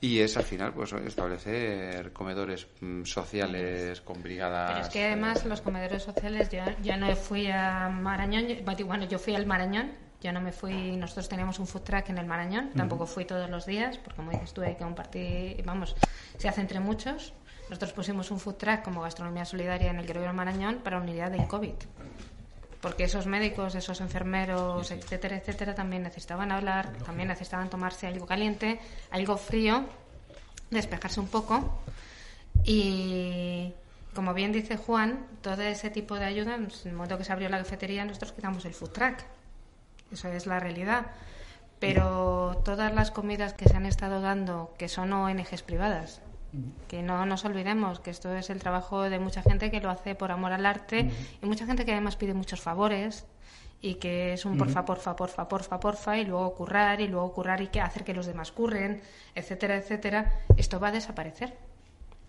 S3: y es al final pues establecer comedores mm, sociales con brigadas
S5: Pero es que además los comedores sociales, yo, yo no fui a Marañón, yo- bueno, yo fui al Marañón, yo no me fui, nosotros teníamos un food truck en el Marañón, tampoco fui todos los días, porque como dices tú, hay que compartir, vamos, se hace entre muchos. Nosotros pusimos un food truck como gastronomía solidaria en el Gregorio Marañón para unidad del COVID. Porque esos médicos, esos enfermeros, etcétera, etcétera, también necesitaban hablar, también necesitaban tomarse algo caliente, algo frío, despejarse un poco. Y como bien dice Juan, todo ese tipo de ayuda, en el momento que se abrió la cafetería, nosotros quitamos el food truck. Eso es la realidad. Pero todas las comidas que se han estado dando, que son ONGs privadas, que no nos olvidemos que esto es el trabajo de mucha gente que lo hace por amor al arte y mucha gente que además pide muchos favores y que es un porfa, porfa, porfa, porfa, porfa y luego currar y luego currar y que hacer que los demás curren, etcétera, etcétera, esto va a desaparecer.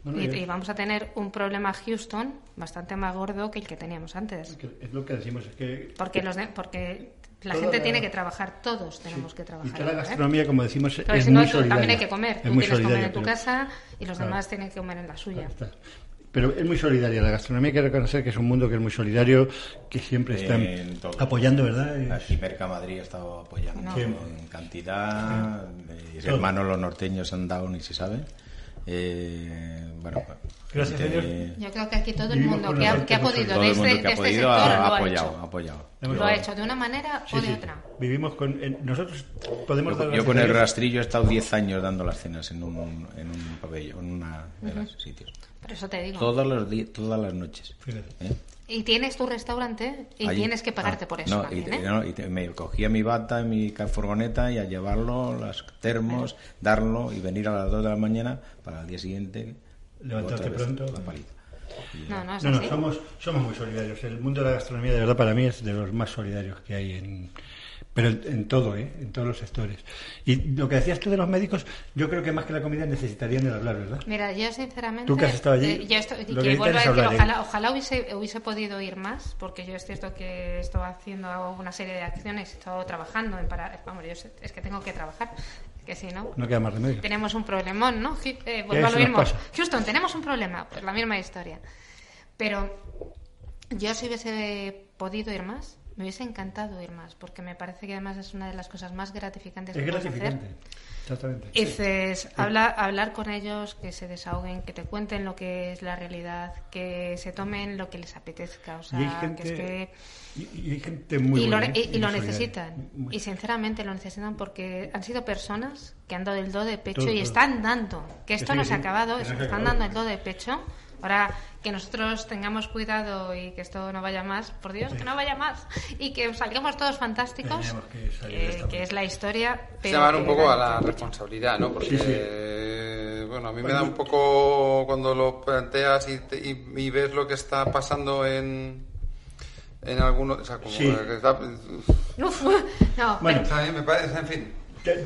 S2: Bueno,
S5: y, vamos a tener un problema Houston bastante más gordo que el que teníamos antes.
S2: es lo que decimos, es que
S5: Porque, los de- porque La
S2: Toda
S5: gente
S2: la-
S5: tiene que trabajar, todos tenemos que
S2: Y
S5: trabajar.
S2: toda la
S5: ¿eh?
S2: gastronomía, como decimos,
S5: Pero
S2: es
S5: si no,
S2: muy
S5: tú
S2: solidaria.
S5: también hay que comer.
S2: Es
S5: Tú
S2: muy
S5: tienes que comer en tu
S2: pero-
S5: casa y los
S2: Claro.
S5: demás tienen que comer en la suya.
S2: Pero es muy solidaria. La gastronomía hay que reconocer que es un mundo que es muy solidario, que siempre está
S4: En todo.
S2: apoyando, ¿verdad? Es-
S4: Aquí Merca Madrid ha estado apoyando
S5: No.
S4: en cantidad. eh, hermanos los norteños han dado, ni se sabe. Eh, bueno,
S2: Gracias,
S4: gente-
S2: señor.
S5: Yo creo que aquí todo el mundo que ha, que ha podido
S4: Todo
S5: de
S4: el
S5: este,
S4: mundo
S5: de
S4: que ha
S5: este
S4: podido
S5: sector
S4: ha,
S5: lo
S4: ha apoyado,
S5: hecho.
S4: ha apoyado.
S5: Lo ha hecho de una manera
S2: Sí,
S5: o de
S2: sí.
S5: otra.
S2: Vivimos con. nosotros podemos dar
S4: Yo, yo con el rastrillo he estado 10 años dando las cenas en un, en un pabellón, en una de los sitios.
S5: Por eso te digo.
S4: Todos los di- todas las noches.
S2: Fíjate.
S4: ¿eh?
S5: Y tienes tu restaurante y
S4: Allí.
S5: tienes que pagarte
S4: Ah,
S5: por eso
S4: no,
S5: también,
S4: y, te-
S5: ¿eh?
S4: no, y te- me cogía mi bata, mi ca- furgoneta y a llevarlo, las termos, darlo y venir a las 2 de la mañana para el día siguiente
S2: Levantarte pronto.
S4: la paliza. Y-
S5: No, no, es
S2: No, no, somos, somos muy solidarios. El mundo de la gastronomía, de verdad, para mí es de los más solidarios que hay en. Pero en, en todo, ¿eh? En todos los sectores. Y lo que decías tú de los médicos, yo creo que más que la comida necesitarían el hablar, ¿verdad?
S5: Mira, yo sinceramente.
S2: Tú que has estado allí,
S5: eh, yo estoy- y
S2: lo que
S5: que vuelvo a decir,
S2: ¿eh?
S5: ojalá, ojalá hubiese, hubiese podido ir más, porque yo es cierto que estoy haciendo una serie de acciones, he estado trabajando en para. Vamos, yo sé- es que tengo que trabajar, que si no.
S2: No queda más remedio.
S5: Tenemos un problemón, ¿no? Eh, vuelvo
S2: ¿Qué
S5: a lo mismo. Houston, tenemos un problema. Pues la misma historia. Pero yo si hubiese podido ir más, me hubiese encantado ir más, porque me parece que además es una de las cosas más gratificantes
S2: Es
S5: que puedes hacer.
S2: gratificante. Exactamente.
S5: Dices, habla, hablar con ellos, que se desahoguen, que te cuenten lo que es la realidad, que se tomen lo que les apetezca. O sea,
S2: y hay gente,
S5: que es que...
S2: y, y hay gente muy
S5: y lo,
S2: buena,
S5: y-
S2: ¿eh?
S5: y lo necesitan.
S2: Muy-
S5: Y sinceramente lo necesitan porque han sido personas que han dado el do de pecho
S2: Todo,
S5: y
S2: todo.
S5: están dando. Que esto no se ha acabado, están
S2: acabado.
S5: dando el do de pecho. Ahora que nosotros tengamos cuidado y que esto no vaya más, por Dios, que no vaya más. Y que salgamos todos fantásticos,
S2: que
S5: eh, que es la historia.
S3: Se
S5: pero
S3: llamar un poco a la responsabilidad, ¿no? Porque,
S2: Sí, sí.
S3: eh, bueno, a mí me da un poco cuando lo planteas y, te- y- y ves lo que está pasando en, en algunos... O sea, como
S2: Sí.
S3: que está-
S5: Uf, no,
S2: Bueno,
S3: o sea, a mí me parece, en fin,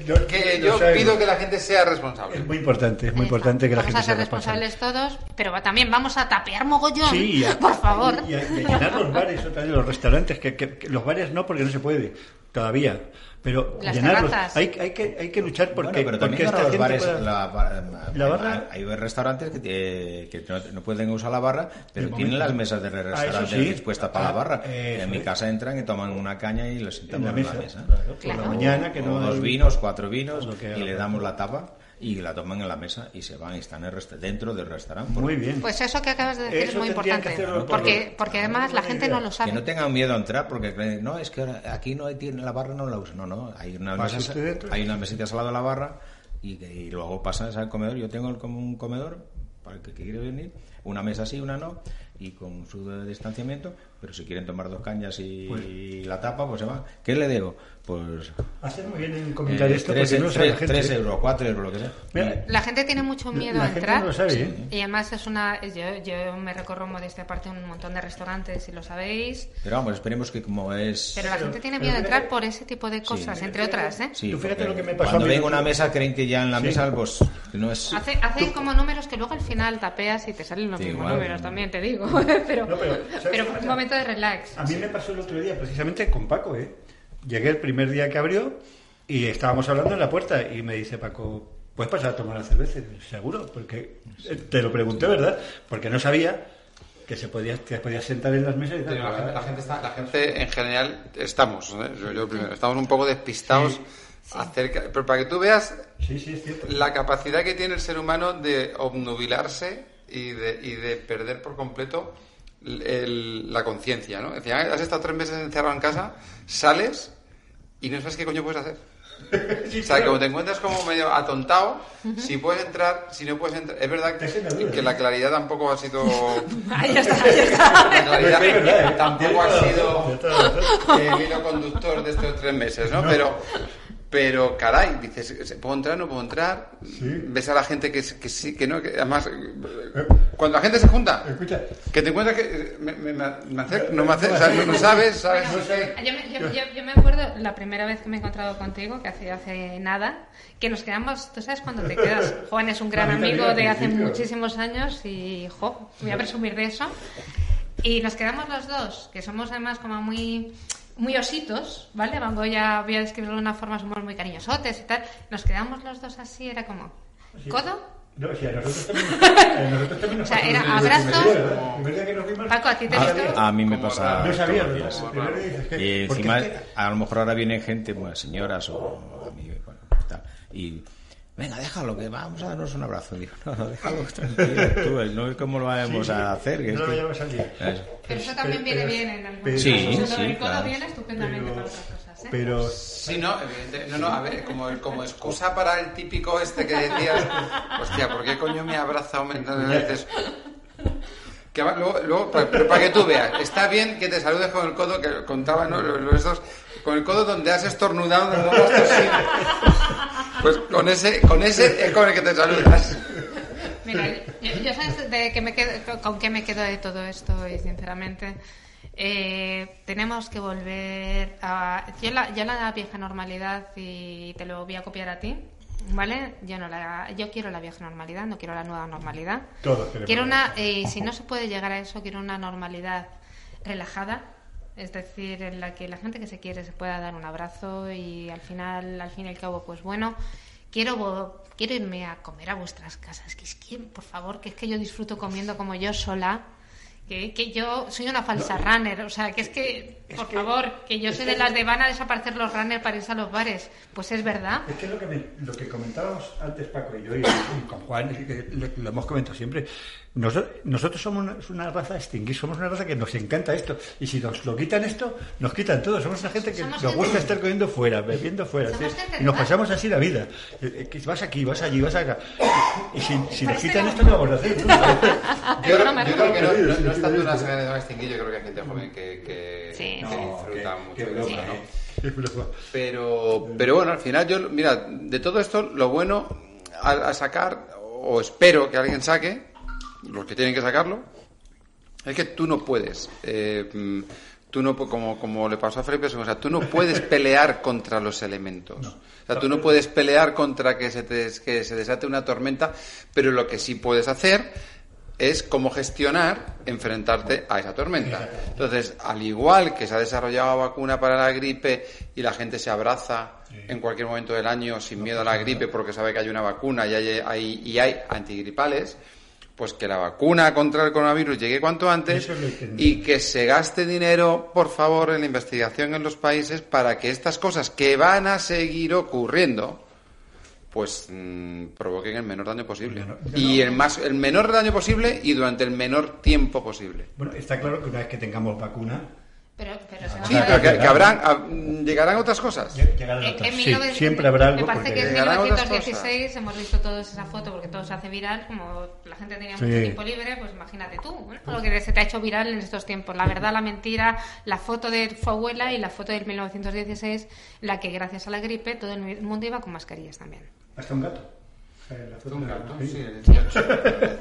S2: yo-
S3: que yo
S2: sabemos.
S3: pido que la gente sea responsable.
S2: Es muy importante, es muy importante que la
S5: vamos
S2: gente
S5: a ser
S2: sea responsable.
S5: responsables todos, pero también vamos a tapear mogollón,
S2: Sí, y a-
S5: por favor.
S2: Y, a, y a llenar los bares, otra vez, los restaurantes, que, que- que los bares no, porque no se puede, todavía. Pero
S5: Las
S2: llenarlos. Hay, hay, que, hay que luchar porque,
S4: Bueno, pero
S2: porque
S4: también
S2: esta
S4: para los
S2: gente
S4: bares,
S2: pueda-
S4: la, bar-
S2: La barra-
S4: hay, hay restaurantes que, no, no pueden usar la barra, pero tienen
S2: momento.
S4: las mesas de
S2: Ah,
S4: restaurante
S2: sí.
S4: dispuestas para
S2: Ah,
S4: la barra.
S2: eso
S4: en mi casa entran y toman una caña y los
S2: en
S4: sentamos
S2: la
S4: en la mesa.
S2: claro, por
S5: Claro.
S2: la mañana que no
S4: dos
S2: hay-
S4: vinos, cuatro vinos,
S2: Lo que
S4: y le damos la tapa y la toman en la mesa y se van y están en el resta- dentro del restaurante.
S2: Muy bien.
S5: Pues eso que acabas de decir
S2: Eso
S5: es muy importante, porque, porque
S2: Ah,
S5: además la gente
S2: idea.
S5: no lo sabe.
S4: Que no tengan miedo a entrar porque creen, no, es que ahora aquí no hay tiene la barra no la usan. No, no, hay unas mesas, hay unas mesitas al lado de la barra y, que- y luego pasas al comedor. Yo tengo el- como un comedor para el que quiere venir, una mesa sí, una no, y con su distanciamiento, pero si quieren tomar dos cañas y
S2: Pues-
S4: la tapa, pues se van. ¿Qué le debo? Pues
S2: Hacer muy bien en comentar
S4: eh,
S2: esto
S4: tres,
S2: porque no sabe la
S4: tres-
S2: gente.
S4: tres euros, cuatro euros, lo que sea.
S2: Mira,
S5: La gente tiene mucho miedo
S2: la
S5: a
S2: gente
S5: entrar.
S2: no lo sabe, ¿eh?
S5: Y además es una. Yo, yo me recorro modestia aparte un montón de restaurantes, si lo sabéis.
S4: Pero vamos, esperemos que como es...
S5: Pero la
S2: Pero-
S5: gente tiene miedo a
S2: fíjate-
S5: entrar por ese tipo de cosas, entre otras, ¿eh?
S4: Sí,
S2: Tú fíjate lo que me pasó a
S4: Cuando
S2: mí
S4: ven
S2: el
S4: una mesa creen que ya en la
S2: Sí.
S4: mesa pues no es...
S5: Hace, hace como números que luego al final tapeas y te salen los
S4: Sí,
S5: mismos
S4: igual.
S5: números, también te digo. Pero,
S2: No, pero, ¿sabes
S5: pero un momento de relax.
S2: A mí me pasó el otro día precisamente con Paco, ¿eh? Llegué el primer día que abrió y estábamos hablando en la puerta y me dice Paco, ¿puedes pasar a tomar una cerveza? Seguro, porque te lo pregunté, ¿verdad? Porque no sabía que se podía, que podías sentar en las mesas y tal.
S3: La, gente, la gente está- la gente en general estamos, ¿eh? yo, yo primero, estamos un poco despistados acerca, pero para que tú veas
S2: Sí, sí, es cierto.
S3: la capacidad que tiene el ser humano de obnubilarse y de, y de perder por completo el- la conciencia, ¿no? Decía, "Ah, has estado tres meses encerrado en casa, sales y no sabes qué coño puedes hacer. O sea, como te encuentras como medio atontado, si puedes entrar, si no puedes entrar. Es verdad que la claridad tampoco ha sido...
S5: Ahí está, ahí está.
S3: La claridad
S2: Es verdad, ¿eh?
S3: tampoco ha sido el hilo conductor de estos tres meses, ¿no? Pero, pero caray, dices, ¿puedo entrar? ¿No puedo entrar? Ves a la gente que, que sí, que no, que además, eh, cuando la gente se junta,
S2: Escucha,
S3: que te encuentras que eh, me, me, me acer- no me acer- o sea, no, no sabes, ¿sabes?
S5: Bueno,
S3: Es que-
S5: yo, me- yo- yo- yo me acuerdo la primera vez que me he encontrado contigo, que hace, hace nada, que nos quedamos, tú sabes cuando te quedas, Juan es un gran amigo de hace muchísimos años y, jo, voy a presumir de eso. Y nos quedamos los dos, que somos además como muy muy ositos, ¿vale? Van ya voy a describirlo de una forma, somos muy cariñosotes y tal. Nos quedamos los dos así, era como, ¿codo?
S2: No, o sea, nosotros también, a nosotros también nos
S5: O sea, era abrazos. Paco, ¿a ti te
S4: A,
S5: gustó?
S4: a mí me pasa.
S2: no sabía, que-
S4: Y encima,
S2: es que-
S4: a lo mejor ahora vienen gente, pues, señoras o amigos, bueno, tal, y venga, déjalo, que vamos a darnos un abrazo. Digo, no, no, déjalo tranquilo, tú, no es como lo vamos
S2: Sí, sí,
S4: a hacer. Que
S2: no
S4: es
S2: lo
S4: que-
S2: llamas al día.
S4: Eso.
S5: Pero eso también viene
S2: pero-
S5: bien en algunos
S2: pero-
S4: Sí,
S5: casos.
S4: sí,
S5: el codo
S4: claro.
S5: viene estupendamente
S2: Pero-
S5: para otras cosas, ¿eh?
S2: Pero
S3: Sí, no, evidente. No, no, a ver, como, como excusa para el típico este que decías, hostia, ¿por qué coño me abraza o me dices? Que va- luego, pero para que tú veas, está bien que te saludes con el codo, que contaban ¿no? los, los estos, con el codo donde has estornudado, donde has tosido. Pues con ese, con ese es con el que te saludas.
S5: Mira, yo, yo sabes de que me quedo, con qué me quedo de todo esto y sinceramente eh, tenemos que volver a yo la, yo la vieja normalidad y te lo voy a copiar a ti, ¿vale? Yo no la, yo quiero la vieja normalidad, no quiero la nueva normalidad.
S2: Todos queremos
S5: Quiero una, eh, si no se puede llegar a eso, quiero una normalidad relajada. Es decir, en la que la gente que se quiere se pueda dar un abrazo y al final, al fin y al cabo, pues bueno, quiero quiero irme a comer a vuestras casas. Que es que, por favor, que es que yo disfruto comiendo como yo sola. Que, que yo soy una falsa runner, o sea, que es que, por favor, que yo soy de las de van a desaparecer los runners para irse a los bares. Pues es verdad.
S2: Es que lo que, me- lo que comentábamos antes Paco y yo y, con Juan, que lo, lo hemos comentado siempre, nosotros, nosotros somos una, raza extinguida, somos una raza que nos encanta esto, y si nos lo quitan esto, nos quitan todo, somos una gente que
S5: Somos
S2: nos
S5: gente-
S2: gusta estar comiendo fuera, bebiendo fuera, ¿sí? y nos pasamos así la vida, Eh, eh, vas aquí, vas allí, vas acá, y si, si nos quitan esto, ¿qué vamos a hacer?
S3: Yo, yo creo que no, no, no es tanto una saga de extinguir, yo creo que hay gente joven que, que,
S5: Sí.
S3: que
S2: No,
S3: disfruta mucho
S2: broma,
S3: ¿no? Pero, pero bueno, al final yo, mira, de todo esto, lo bueno a, a sacar, o espero que alguien saque, los que tienen que sacarlo, es que tú no puedes, eh, tú no, como, como le pasó a Felipe, o sea, tú no puedes pelear contra los elementos. O sea, tú no puedes pelear contra que se, te- que se desate una tormenta, pero lo que sí puedes hacer es cómo gestionar enfrentarte a esa tormenta. Entonces, al igual que se ha desarrollado vacuna para la gripe y la gente se abraza en cualquier momento del año sin miedo a la gripe porque sabe que hay una vacuna y hay, hay- y hay antigripales, pues que la vacuna contra el coronavirus llegue cuanto antes y que se gaste dinero, por favor, en la investigación en los países para que estas cosas que van a seguir ocurriendo, pues mm, provoquen el menor daño posible. Y
S2: no.
S3: el más el menor daño posible y durante el menor tiempo posible.
S2: Bueno, está claro que una vez que tengamos vacuna,
S5: Pero, pero se va
S3: Sí,
S5: a
S3: pero que, habrán ah, mm, llegarán otras cosas.
S2: lle- llegarán
S5: En-
S2: otras.
S5: en
S2: Sí,
S5: 1900
S2: siempre habrá algo
S5: Me parece
S2: porque...
S5: que en
S3: Llegarán otras
S5: 1916 hemos visto todos esa foto porque todo se hace viral. Como la gente tenía
S2: Sí.
S5: mucho tiempo libre, pues imagínate tú, ¿no? lo que se te ha hecho viral en estos tiempos. La verdad, la mentira, la foto de tu abuela y la foto del 1916, la que gracias a la gripe todo el mundo iba con mascarillas también.
S2: Hasta un gato.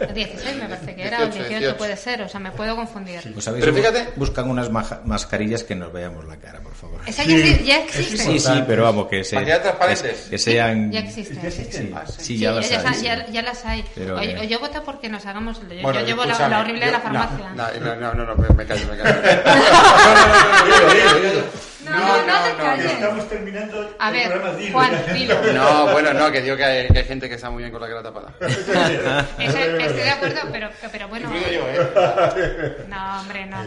S5: El 16 me parece que era, o el
S3: 18,
S5: 18 puede ser, o sea, me puedo confundir.
S4: Pues sabéis,
S3: Pero fíjate-
S4: buscan unas mascarillas que nos veamos la cara, por favor.
S5: Esa
S2: Sí,
S5: ya, existe.
S4: Sí, sí, pero vamos, que, se,
S3: Mascarillas transparentes.
S4: que, que sean...
S5: Ya existe.
S2: Ya existe.
S4: Sí,
S3: Ah,
S4: ya las hay,
S5: ya- ya las hay.
S4: Pero, eh,
S5: yo voto porque nos hagamos. Yo,
S3: Bueno,
S5: yo llevo la, horrible de la farmacia.
S3: No, no, no, no, no, me, me callo, me callo. No, no, no, no, no, no, no,
S5: No, no te
S2: Que
S5: calles.
S2: Estamos terminando
S5: A
S2: el
S5: ver,
S2: programa dilo,
S5: Juan, dilo.
S3: No, bueno, no, que digo que hay, que hay gente que está muy bien con la cara tapada.
S5: Eso, estoy de acuerdo, pero, pero bueno.
S3: Incluido yo, ¿eh?
S5: No, hombre, no.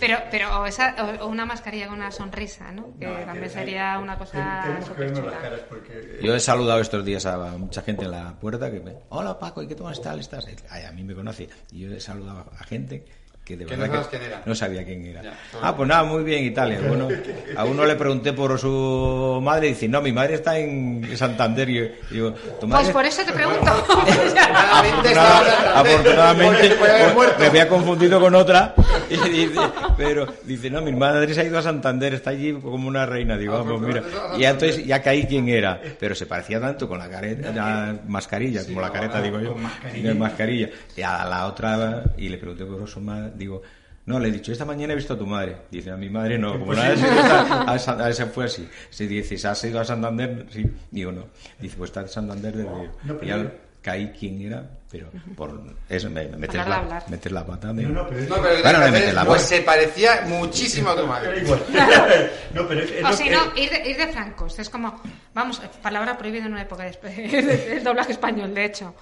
S5: Pero, pero o, esa, o, o una mascarilla con una sonrisa, ¿no? Que también sería una cosa
S2: Tenemos que vernos las caras porque...
S4: Yo he saludado estos días a mucha gente en la puerta que me... Hola Paco, ¿y qué tal estás? estás? Ay, a mí me conoce. Y yo he saludado a gente que de verdad
S3: no sabes quién era.
S4: no sabía quién era.
S3: Ya,
S4: ah, pues nada, muy bien, Italia. Bueno, a uno le pregunté por su madre y dice, no, mi madre está en Santander. Y yo digo, ¿tu
S5: Pues por eso te pregunto.
S3: Afortunadamente estaba en Santander.
S4: Afortunadamente pues, me había confundido con otra y dice, pero dice, no, mi madre se ha ido a Santander, está allí como una reina, digo, vamos, mira, y entonces ya caí quién era, pero se parecía tanto con la careta, la mascarilla, como la careta digo yo,
S2: con mascarilla.
S4: mascarilla, y a la otra y le pregunté por su madre, digo, no, le he dicho, esta mañana he visto a tu madre. Dice, a mi madre no, como la a, a, San- a ese fue así. Si dices, ¿has ido a Santander? Sí. Digo, no. Dice, pues está en Santander de
S2: No,
S4: y
S2: pero
S4: ya-
S2: yo,
S4: caí quién era, pero por eso, me,
S5: Hablar de
S4: la,
S5: hablar.
S4: meter la pata de...
S2: No, no, pero es-
S3: No, pero el
S4: Bueno,
S3: que
S4: le mete
S3: hacer,
S4: la
S3: pues
S4: voz.
S3: se parecía muchísimo a tu madre.
S2: no, pero es, es
S5: O si
S2: que-
S5: no, ir de, ir de francos. Es como, vamos, palabra prohibida en una época de, del doblaje español, de hecho.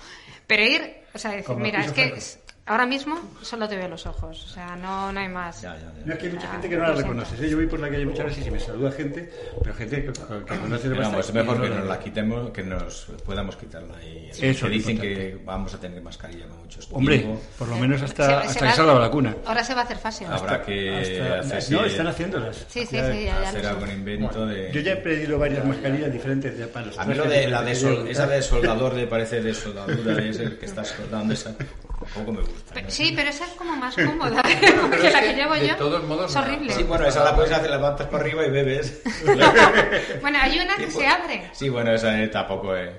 S5: Pero ir, o sea, decir, mira, es que. Ahora mismo solo te veo los ojos. O sea, no, no hay más.
S4: Ya, ya, ya.
S2: No, es que hay mucha gente que no la reconoces. ¿eh? Yo voy por la calle muchas veces y me saluda gente, pero gente que, que de
S4: vamos, es mejor que
S2: no
S4: nos la quitemos, que nos podamos quitarla. Y
S2: Eso
S4: que dicen
S2: importante.
S4: que vamos a tener mascarilla con muchos
S2: Hombre,
S4: tiempo.
S2: por lo menos
S5: Se-
S2: hasta,
S5: se
S2: hasta
S5: va-
S2: que salga la vacuna.
S5: Ahora se va a hacer fácil.
S4: Habrá que
S2: Hasta-
S4: hacerse-
S2: no, están haciéndolas.
S5: Sí, sí, sí, ya, ya
S4: hacer algún invento de...
S2: Yo ya he pedido varias mascarillas diferentes ya para los
S4: A mí lo de la de sol- esa de soldador de parece de soldadura es el que estás soldando esa tampoco me gusta.
S5: Pe-
S4: ¿no?
S5: Sí, pero esa es como más cómoda que
S3: es
S5: la
S3: que
S5: que llevo
S3: de
S5: yo.
S3: todos modos,
S5: es horrible.
S4: Sí, bueno, esa la puedes hacer, levantas para arriba y bebes.
S5: Bueno, hay una que se abre.
S4: Sí, bueno, esa eh, tampoco es.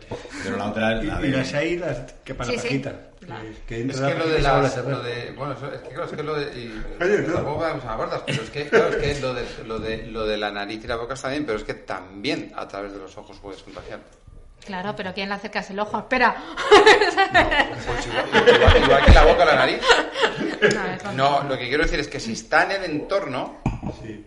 S4: Pero la otra,
S2: Y,
S4: la
S2: y las
S4: de...
S2: hay las que para
S5: Sí,
S2: la.
S5: Claro.
S2: Que, que
S3: Es que lo de las, lo de, bueno, es que claro, es que lo de, y,
S2: Oye, no.
S3: tampoco vamos a gordas, pero es que, claro, es que lo de, lo de, lo de la nariz y la boca está bien, pero es que también a través de los ojos puedes contagiar.
S5: Claro, pero ¿quién le acercas el ojo? Espera.
S3: Pues igual, igual- igual que la boca o la nariz.
S5: No,
S3: No, lo que quiero decir es que si está en el entorno,
S2: Sí.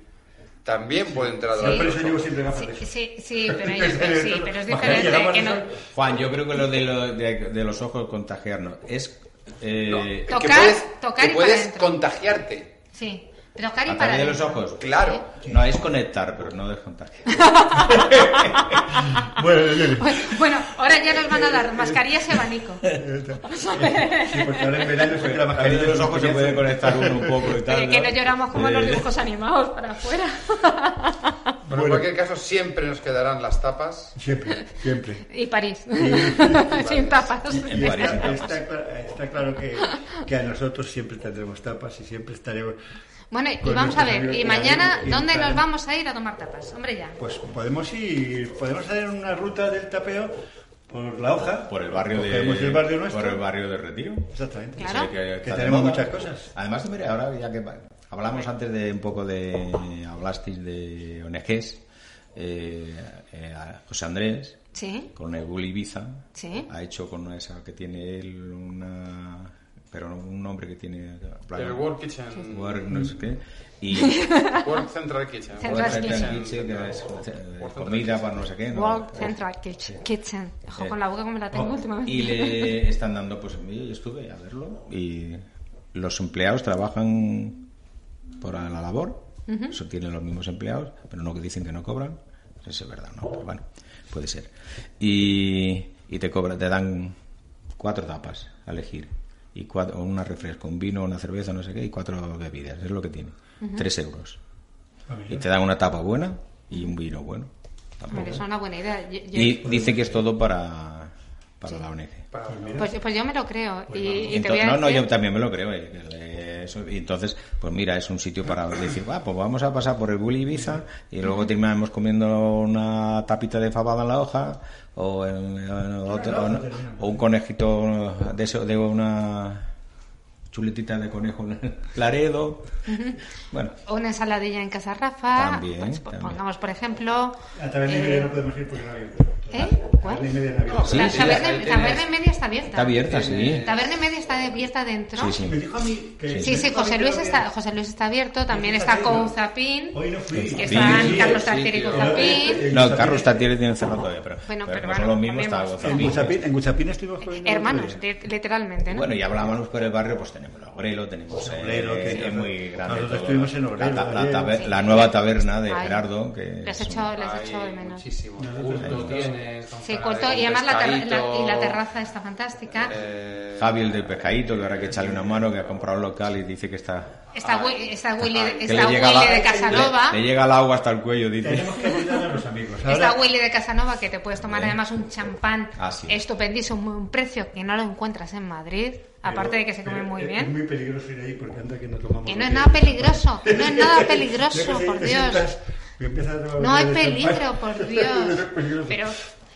S3: también puede entrar través
S2: por eso llevo siempre gafas
S5: Sí, sí, sí, pero, ellos- sí, pero es diferente. no.
S4: Juan, yo creo que lo de, lo, de, de los ojos contagiarnos es... eh,
S5: Tocar-
S3: que puedes,
S5: tocar
S3: que puedes contagiarte.
S5: sí, y
S4: a
S5: para
S4: de los ojos.
S3: Claro.
S4: No, es conectar, pero no descontagiar.
S2: Bueno.
S5: Bueno, ahora ya nos van a dar mascarillas y abanico.
S2: Sí, porque ahora en verano se la
S4: A través
S2: mascarilla
S4: de los ojos se puede conectar uno un poco y tal.
S5: Que no lloramos como en los dibujos animados para afuera.
S3: Bueno, en cualquier caso, siempre nos quedarán las tapas.
S2: Siempre, siempre.
S5: Y París. Sin tapas.
S4: París.
S2: Está, está claro que, que a nosotros siempre tendremos tapas y siempre estaremos.
S5: Bueno, y vamos a ver, y mañana, ¿dónde nos vamos a ir a tomar tapas? Hombre, ya.
S2: Pues podemos ir, podemos hacer una ruta del tapeo por la hoja.
S4: Por el barrio de...
S2: El barrio nuestro.
S4: Por el barrio de Retiro.
S2: Exactamente.
S5: Claro.
S4: Sí, que,
S2: tenemos
S4: moda.
S2: muchas cosas.
S4: Además, mire, ahora ya que hablamos antes de un poco de... Hablasteis de ONGs. Eh, eh, José Andrés,
S5: Sí,
S4: con el Gulli Ibiza,
S5: Sí.
S4: ha hecho con esa que tiene él una... Pero no, un nombre que tiene...
S3: El World Kitchen.
S4: Work, no sé qué. Y...
S3: World Central Kitchen.
S5: Central
S4: Work
S5: Kitchen.
S4: Kitchen, que es eh, comida para no sé qué. ¿no?
S5: World Central Kitchen. Kitchen. Ojo con la boca como la tengo últimamente.
S4: Oh, Y le están dando, pues yo estuve a verlo y los empleados trabajan por la labor, eso tienen los mismos empleados, pero no que dicen que no cobran, eso es verdad, ¿no? Pero bueno, puede ser. Y, y te cobran, te dan cuatro tapas a elegir y cuatro, una refresco, un vino, una cerveza, no sé qué, y cuatro bebidas, es lo que tiene. Tres euros. Y te dan una tapa buena y un vino bueno.
S5: Es una buena idea. Yo- yo-
S4: Y dice que es todo para, para la ONG.
S5: pues, pues yo me lo creo. Y, y te
S4: Entonces-
S5: voy a
S4: no, no, yo también me lo creo. eh, que le- eso- y entonces, pues mira, es un sitio para decir, ah, pues vamos a pasar por el Bully Ibiza y luego terminamos comiendo una tapita de fabada en la hoja o, en- en otro- o- o un conejito de, eso, de una chuletita de conejo en Laredo. Bueno,
S5: O una ensaladilla en Casa Rafa.
S4: También,
S5: Pues, pues,
S4: también.
S5: pongamos, por ejemplo.
S2: A taberna y
S5: eh,
S2: no podemos ir porque no hay.
S5: ¿Eh? ¿Cuál?
S2: Taberna y media.
S3: Sí,
S5: la
S3: sí,
S5: taberna, y media está abierta.
S4: está abierta, sí.
S5: Taberna y media está abierta dentro.
S4: Sí, sí.
S2: Me dijo a mí que...
S5: Sí, sí, José Luis está, José Luis está abierto, también está Couzapín,
S2: Hoy no fui.
S5: que están
S4: sí,
S5: Carlos
S4: sí,
S5: Tartier y
S4: sí.
S5: Couzapín.
S4: No, Carlos Tatiere tiene cerrado todavía, pero,
S5: Bueno,
S4: pero
S5: bueno,
S4: los mismos, está.
S2: En Guchapín estuvimos comiendo...
S5: Hermanos, literalmente, ¿no?
S4: Bueno, y hablábamos por el barrio, pues tenemos el Obrelo, tenemos
S2: Obrero, que
S4: es muy grande.
S2: Nosotros estuvimos en Obrero
S4: La, nueva taberna de Gerardo, que
S5: Les
S4: es
S5: echo,
S4: un-
S5: les echo de menos.
S3: muchísimo. Con
S5: Sí, y además la, ter- la- y la terraza está fantástica.
S3: eh,
S4: Javi, el del pescadito, que ahora que echarle una mano, que ha comprado un local y dice que está...
S5: Está, Wi- está Willy, está Willy
S4: la-
S5: de Casanova.
S4: Le, le llega el agua hasta el cuello, dice.
S2: Tenemos que ayudar a los amigos.
S5: Está
S2: Ahora,
S5: Willy de Casanova que te puedes tomar
S4: Bien.
S5: además un champán
S4: Ah, sí.
S5: estupendísimo, un precio que no lo encuentras en Madrid, aparte de que se come
S2: pero
S5: muy
S2: es-
S5: bien.
S2: Es muy peligroso ir ahí porque anda que no tomamos...
S5: Que no es nada peligroso, no es nada peligroso, por Dios. No hay
S2: champán.
S5: peligro, por Dios. Pero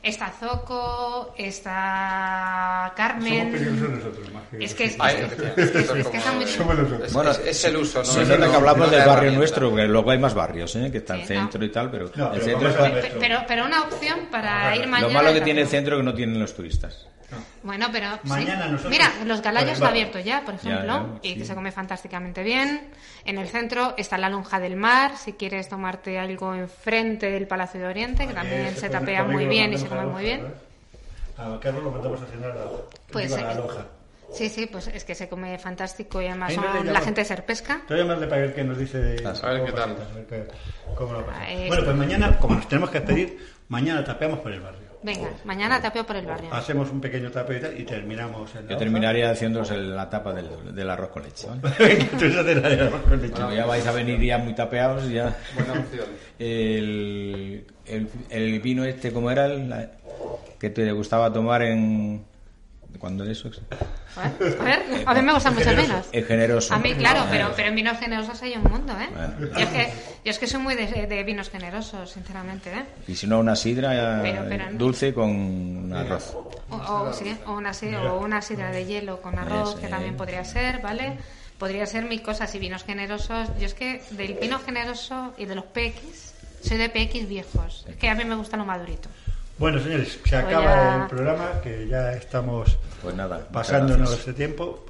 S5: está Zoco, está
S2: Somos
S5: Carmen.
S2: peligrosos nosotros más que...
S5: Es que es,
S3: Ay,
S5: es-
S3: efectivamente,
S5: es que-
S3: esto
S5: es que está muy...
S2: Somos nosotros.
S3: Es,
S4: Bueno,
S3: es- es el uso, ¿no? No-
S4: que hablamos del barrio nuestro, porque luego hay más barrios, ¿eh? que está el
S5: Sí,
S4: centro
S5: no.
S4: y tal, pero
S2: No,
S4: el
S2: pero
S4: centro
S2: vamos
S4: es...
S2: a
S4: pa-
S2: ver.
S5: Pe- Pero, pero una opción para ir mañana.
S4: Lo malo que tiene el centro es que no tienen los turistas.
S5: Bueno, pero sí.
S2: Mañana nosotros-
S5: Mira, los galayos está abierto ya, por ejemplo,
S4: ya,
S5: y
S4: sí.
S5: que se come fantásticamente bien. En el centro está la lonja del mar, si quieres tomarte algo enfrente del Palacio de Oriente, que también se tapea muy bien y se come muy bien.
S2: A Carlos lo mandamos a cenar a,
S5: Pues,
S2: a la
S5: eh. Sí, sí, pues es que se come fantástico y además
S2: no
S5: son la gente de ser pesca.
S2: Te voy a llamarle para ver qué nos dice de...
S3: A ver
S2: cómo
S3: qué tal.
S2: pasa, a ver qué- cómo lo pasa. Bueno, pues mañana, como nos tenemos que despedir, mañana tapeamos por el barrio.
S5: Venga, mañana tapeo por el barrio.
S2: Hacemos un pequeño tapeo y, tal, y terminamos en la
S4: Yo terminaría haciéndoos el- la tapa del, del arroz con leche.
S2: la de arroz con leche.
S4: Bueno, ya vais a venir ya muy tapeados ya.
S3: Buena opción.
S4: El, el, el vino este, ¿cómo era? El- la- que te gustaba tomar en... ¿Cuándo eso?
S5: A ver, a mí me gustan mucho vinos.
S4: El generoso.
S5: A mí, claro, pero, pero en vinos generosos hay un mundo, ¿eh?
S4: Bueno.
S5: Yo, es que, yo es que soy muy de, de vinos generosos, sinceramente, ¿eh?
S4: Y si no, una sidra
S5: Pero-
S4: dulce con arroz.
S5: O, o, sí, o una, si- o una sidra de hielo con arroz, que también podría ser, ¿vale? Podría ser mil cosas y vinos generosos. Yo es que del vino generoso y de los PX, soy de PX viejos. Es que a mí me gusta lo madurito.
S2: Bueno, señores, se acaba el programa, que ya estamos
S4: Pues nada.
S2: pasándonos de tiempo.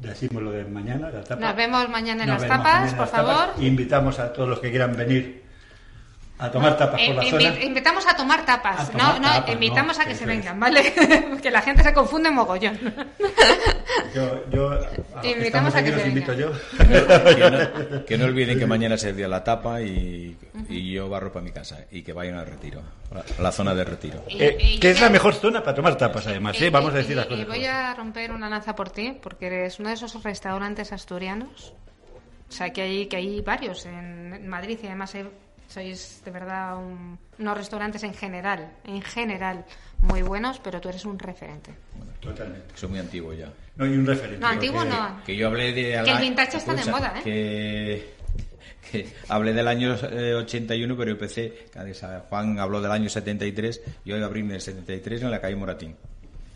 S2: Decimos lo de mañana, la tapa.
S5: Nos vemos mañana en
S2: Nos
S5: las tapas,
S2: mañana
S5: por
S2: las tapas.
S5: favor.
S2: Invitamos a todos los que quieran venir a tomar tapas por la
S5: Eh,
S2: zona.
S5: invi- invitamos a tomar tapas,
S2: A tomar
S5: no, no,
S2: tapas,
S5: invitamos
S2: no,
S5: a que se
S2: es.
S5: vengan, ¿vale? que la gente se confunde mogollón.
S2: Yo, yo, a los que
S5: Invitamos a
S2: aquí
S5: que
S2: los
S5: se
S2: invito yo.
S4: que, no, que no olviden que mañana es el día de la tapa y, y yo barro para mi casa y que vayan al retiro, a la zona de retiro.
S5: Y-
S2: Eh,
S5: y-
S2: que es la mejor zona para tomar tapas, además.
S5: y-
S2: ¿eh? Vamos a decir las cosas.
S5: Y voy a romper una lanza por ti, porque eres uno de esos restaurantes asturianos. O sea, que hay, que hay varios en, en Madrid y además hay- sois de verdad un- unos restaurantes en general, en general, muy buenos, pero tú eres un referente.
S2: Totalmente.
S4: Soy muy antiguo ya.
S2: No hay un referente.
S5: No, antiguo
S2: porque-
S5: no.
S4: Que yo hablé de...
S5: Que el vintage está de moda, ¿eh?
S4: Que, que hablé del año eh, 81, pero empecé... eh, Juan habló del año 73, yo iba a abrirme el 73 en la calle Moratín.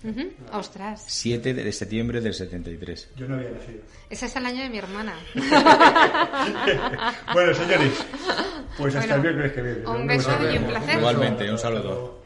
S5: Ujú. Ostras,
S4: 7 de septiembre del 73.
S2: Yo no había nacido.
S5: ese es el año de mi hermana.
S2: bueno, señores, pues hasta
S5: Bueno,
S2: el miércoles que viene.
S5: un beso y un placer.
S4: Igualmente, un saludo.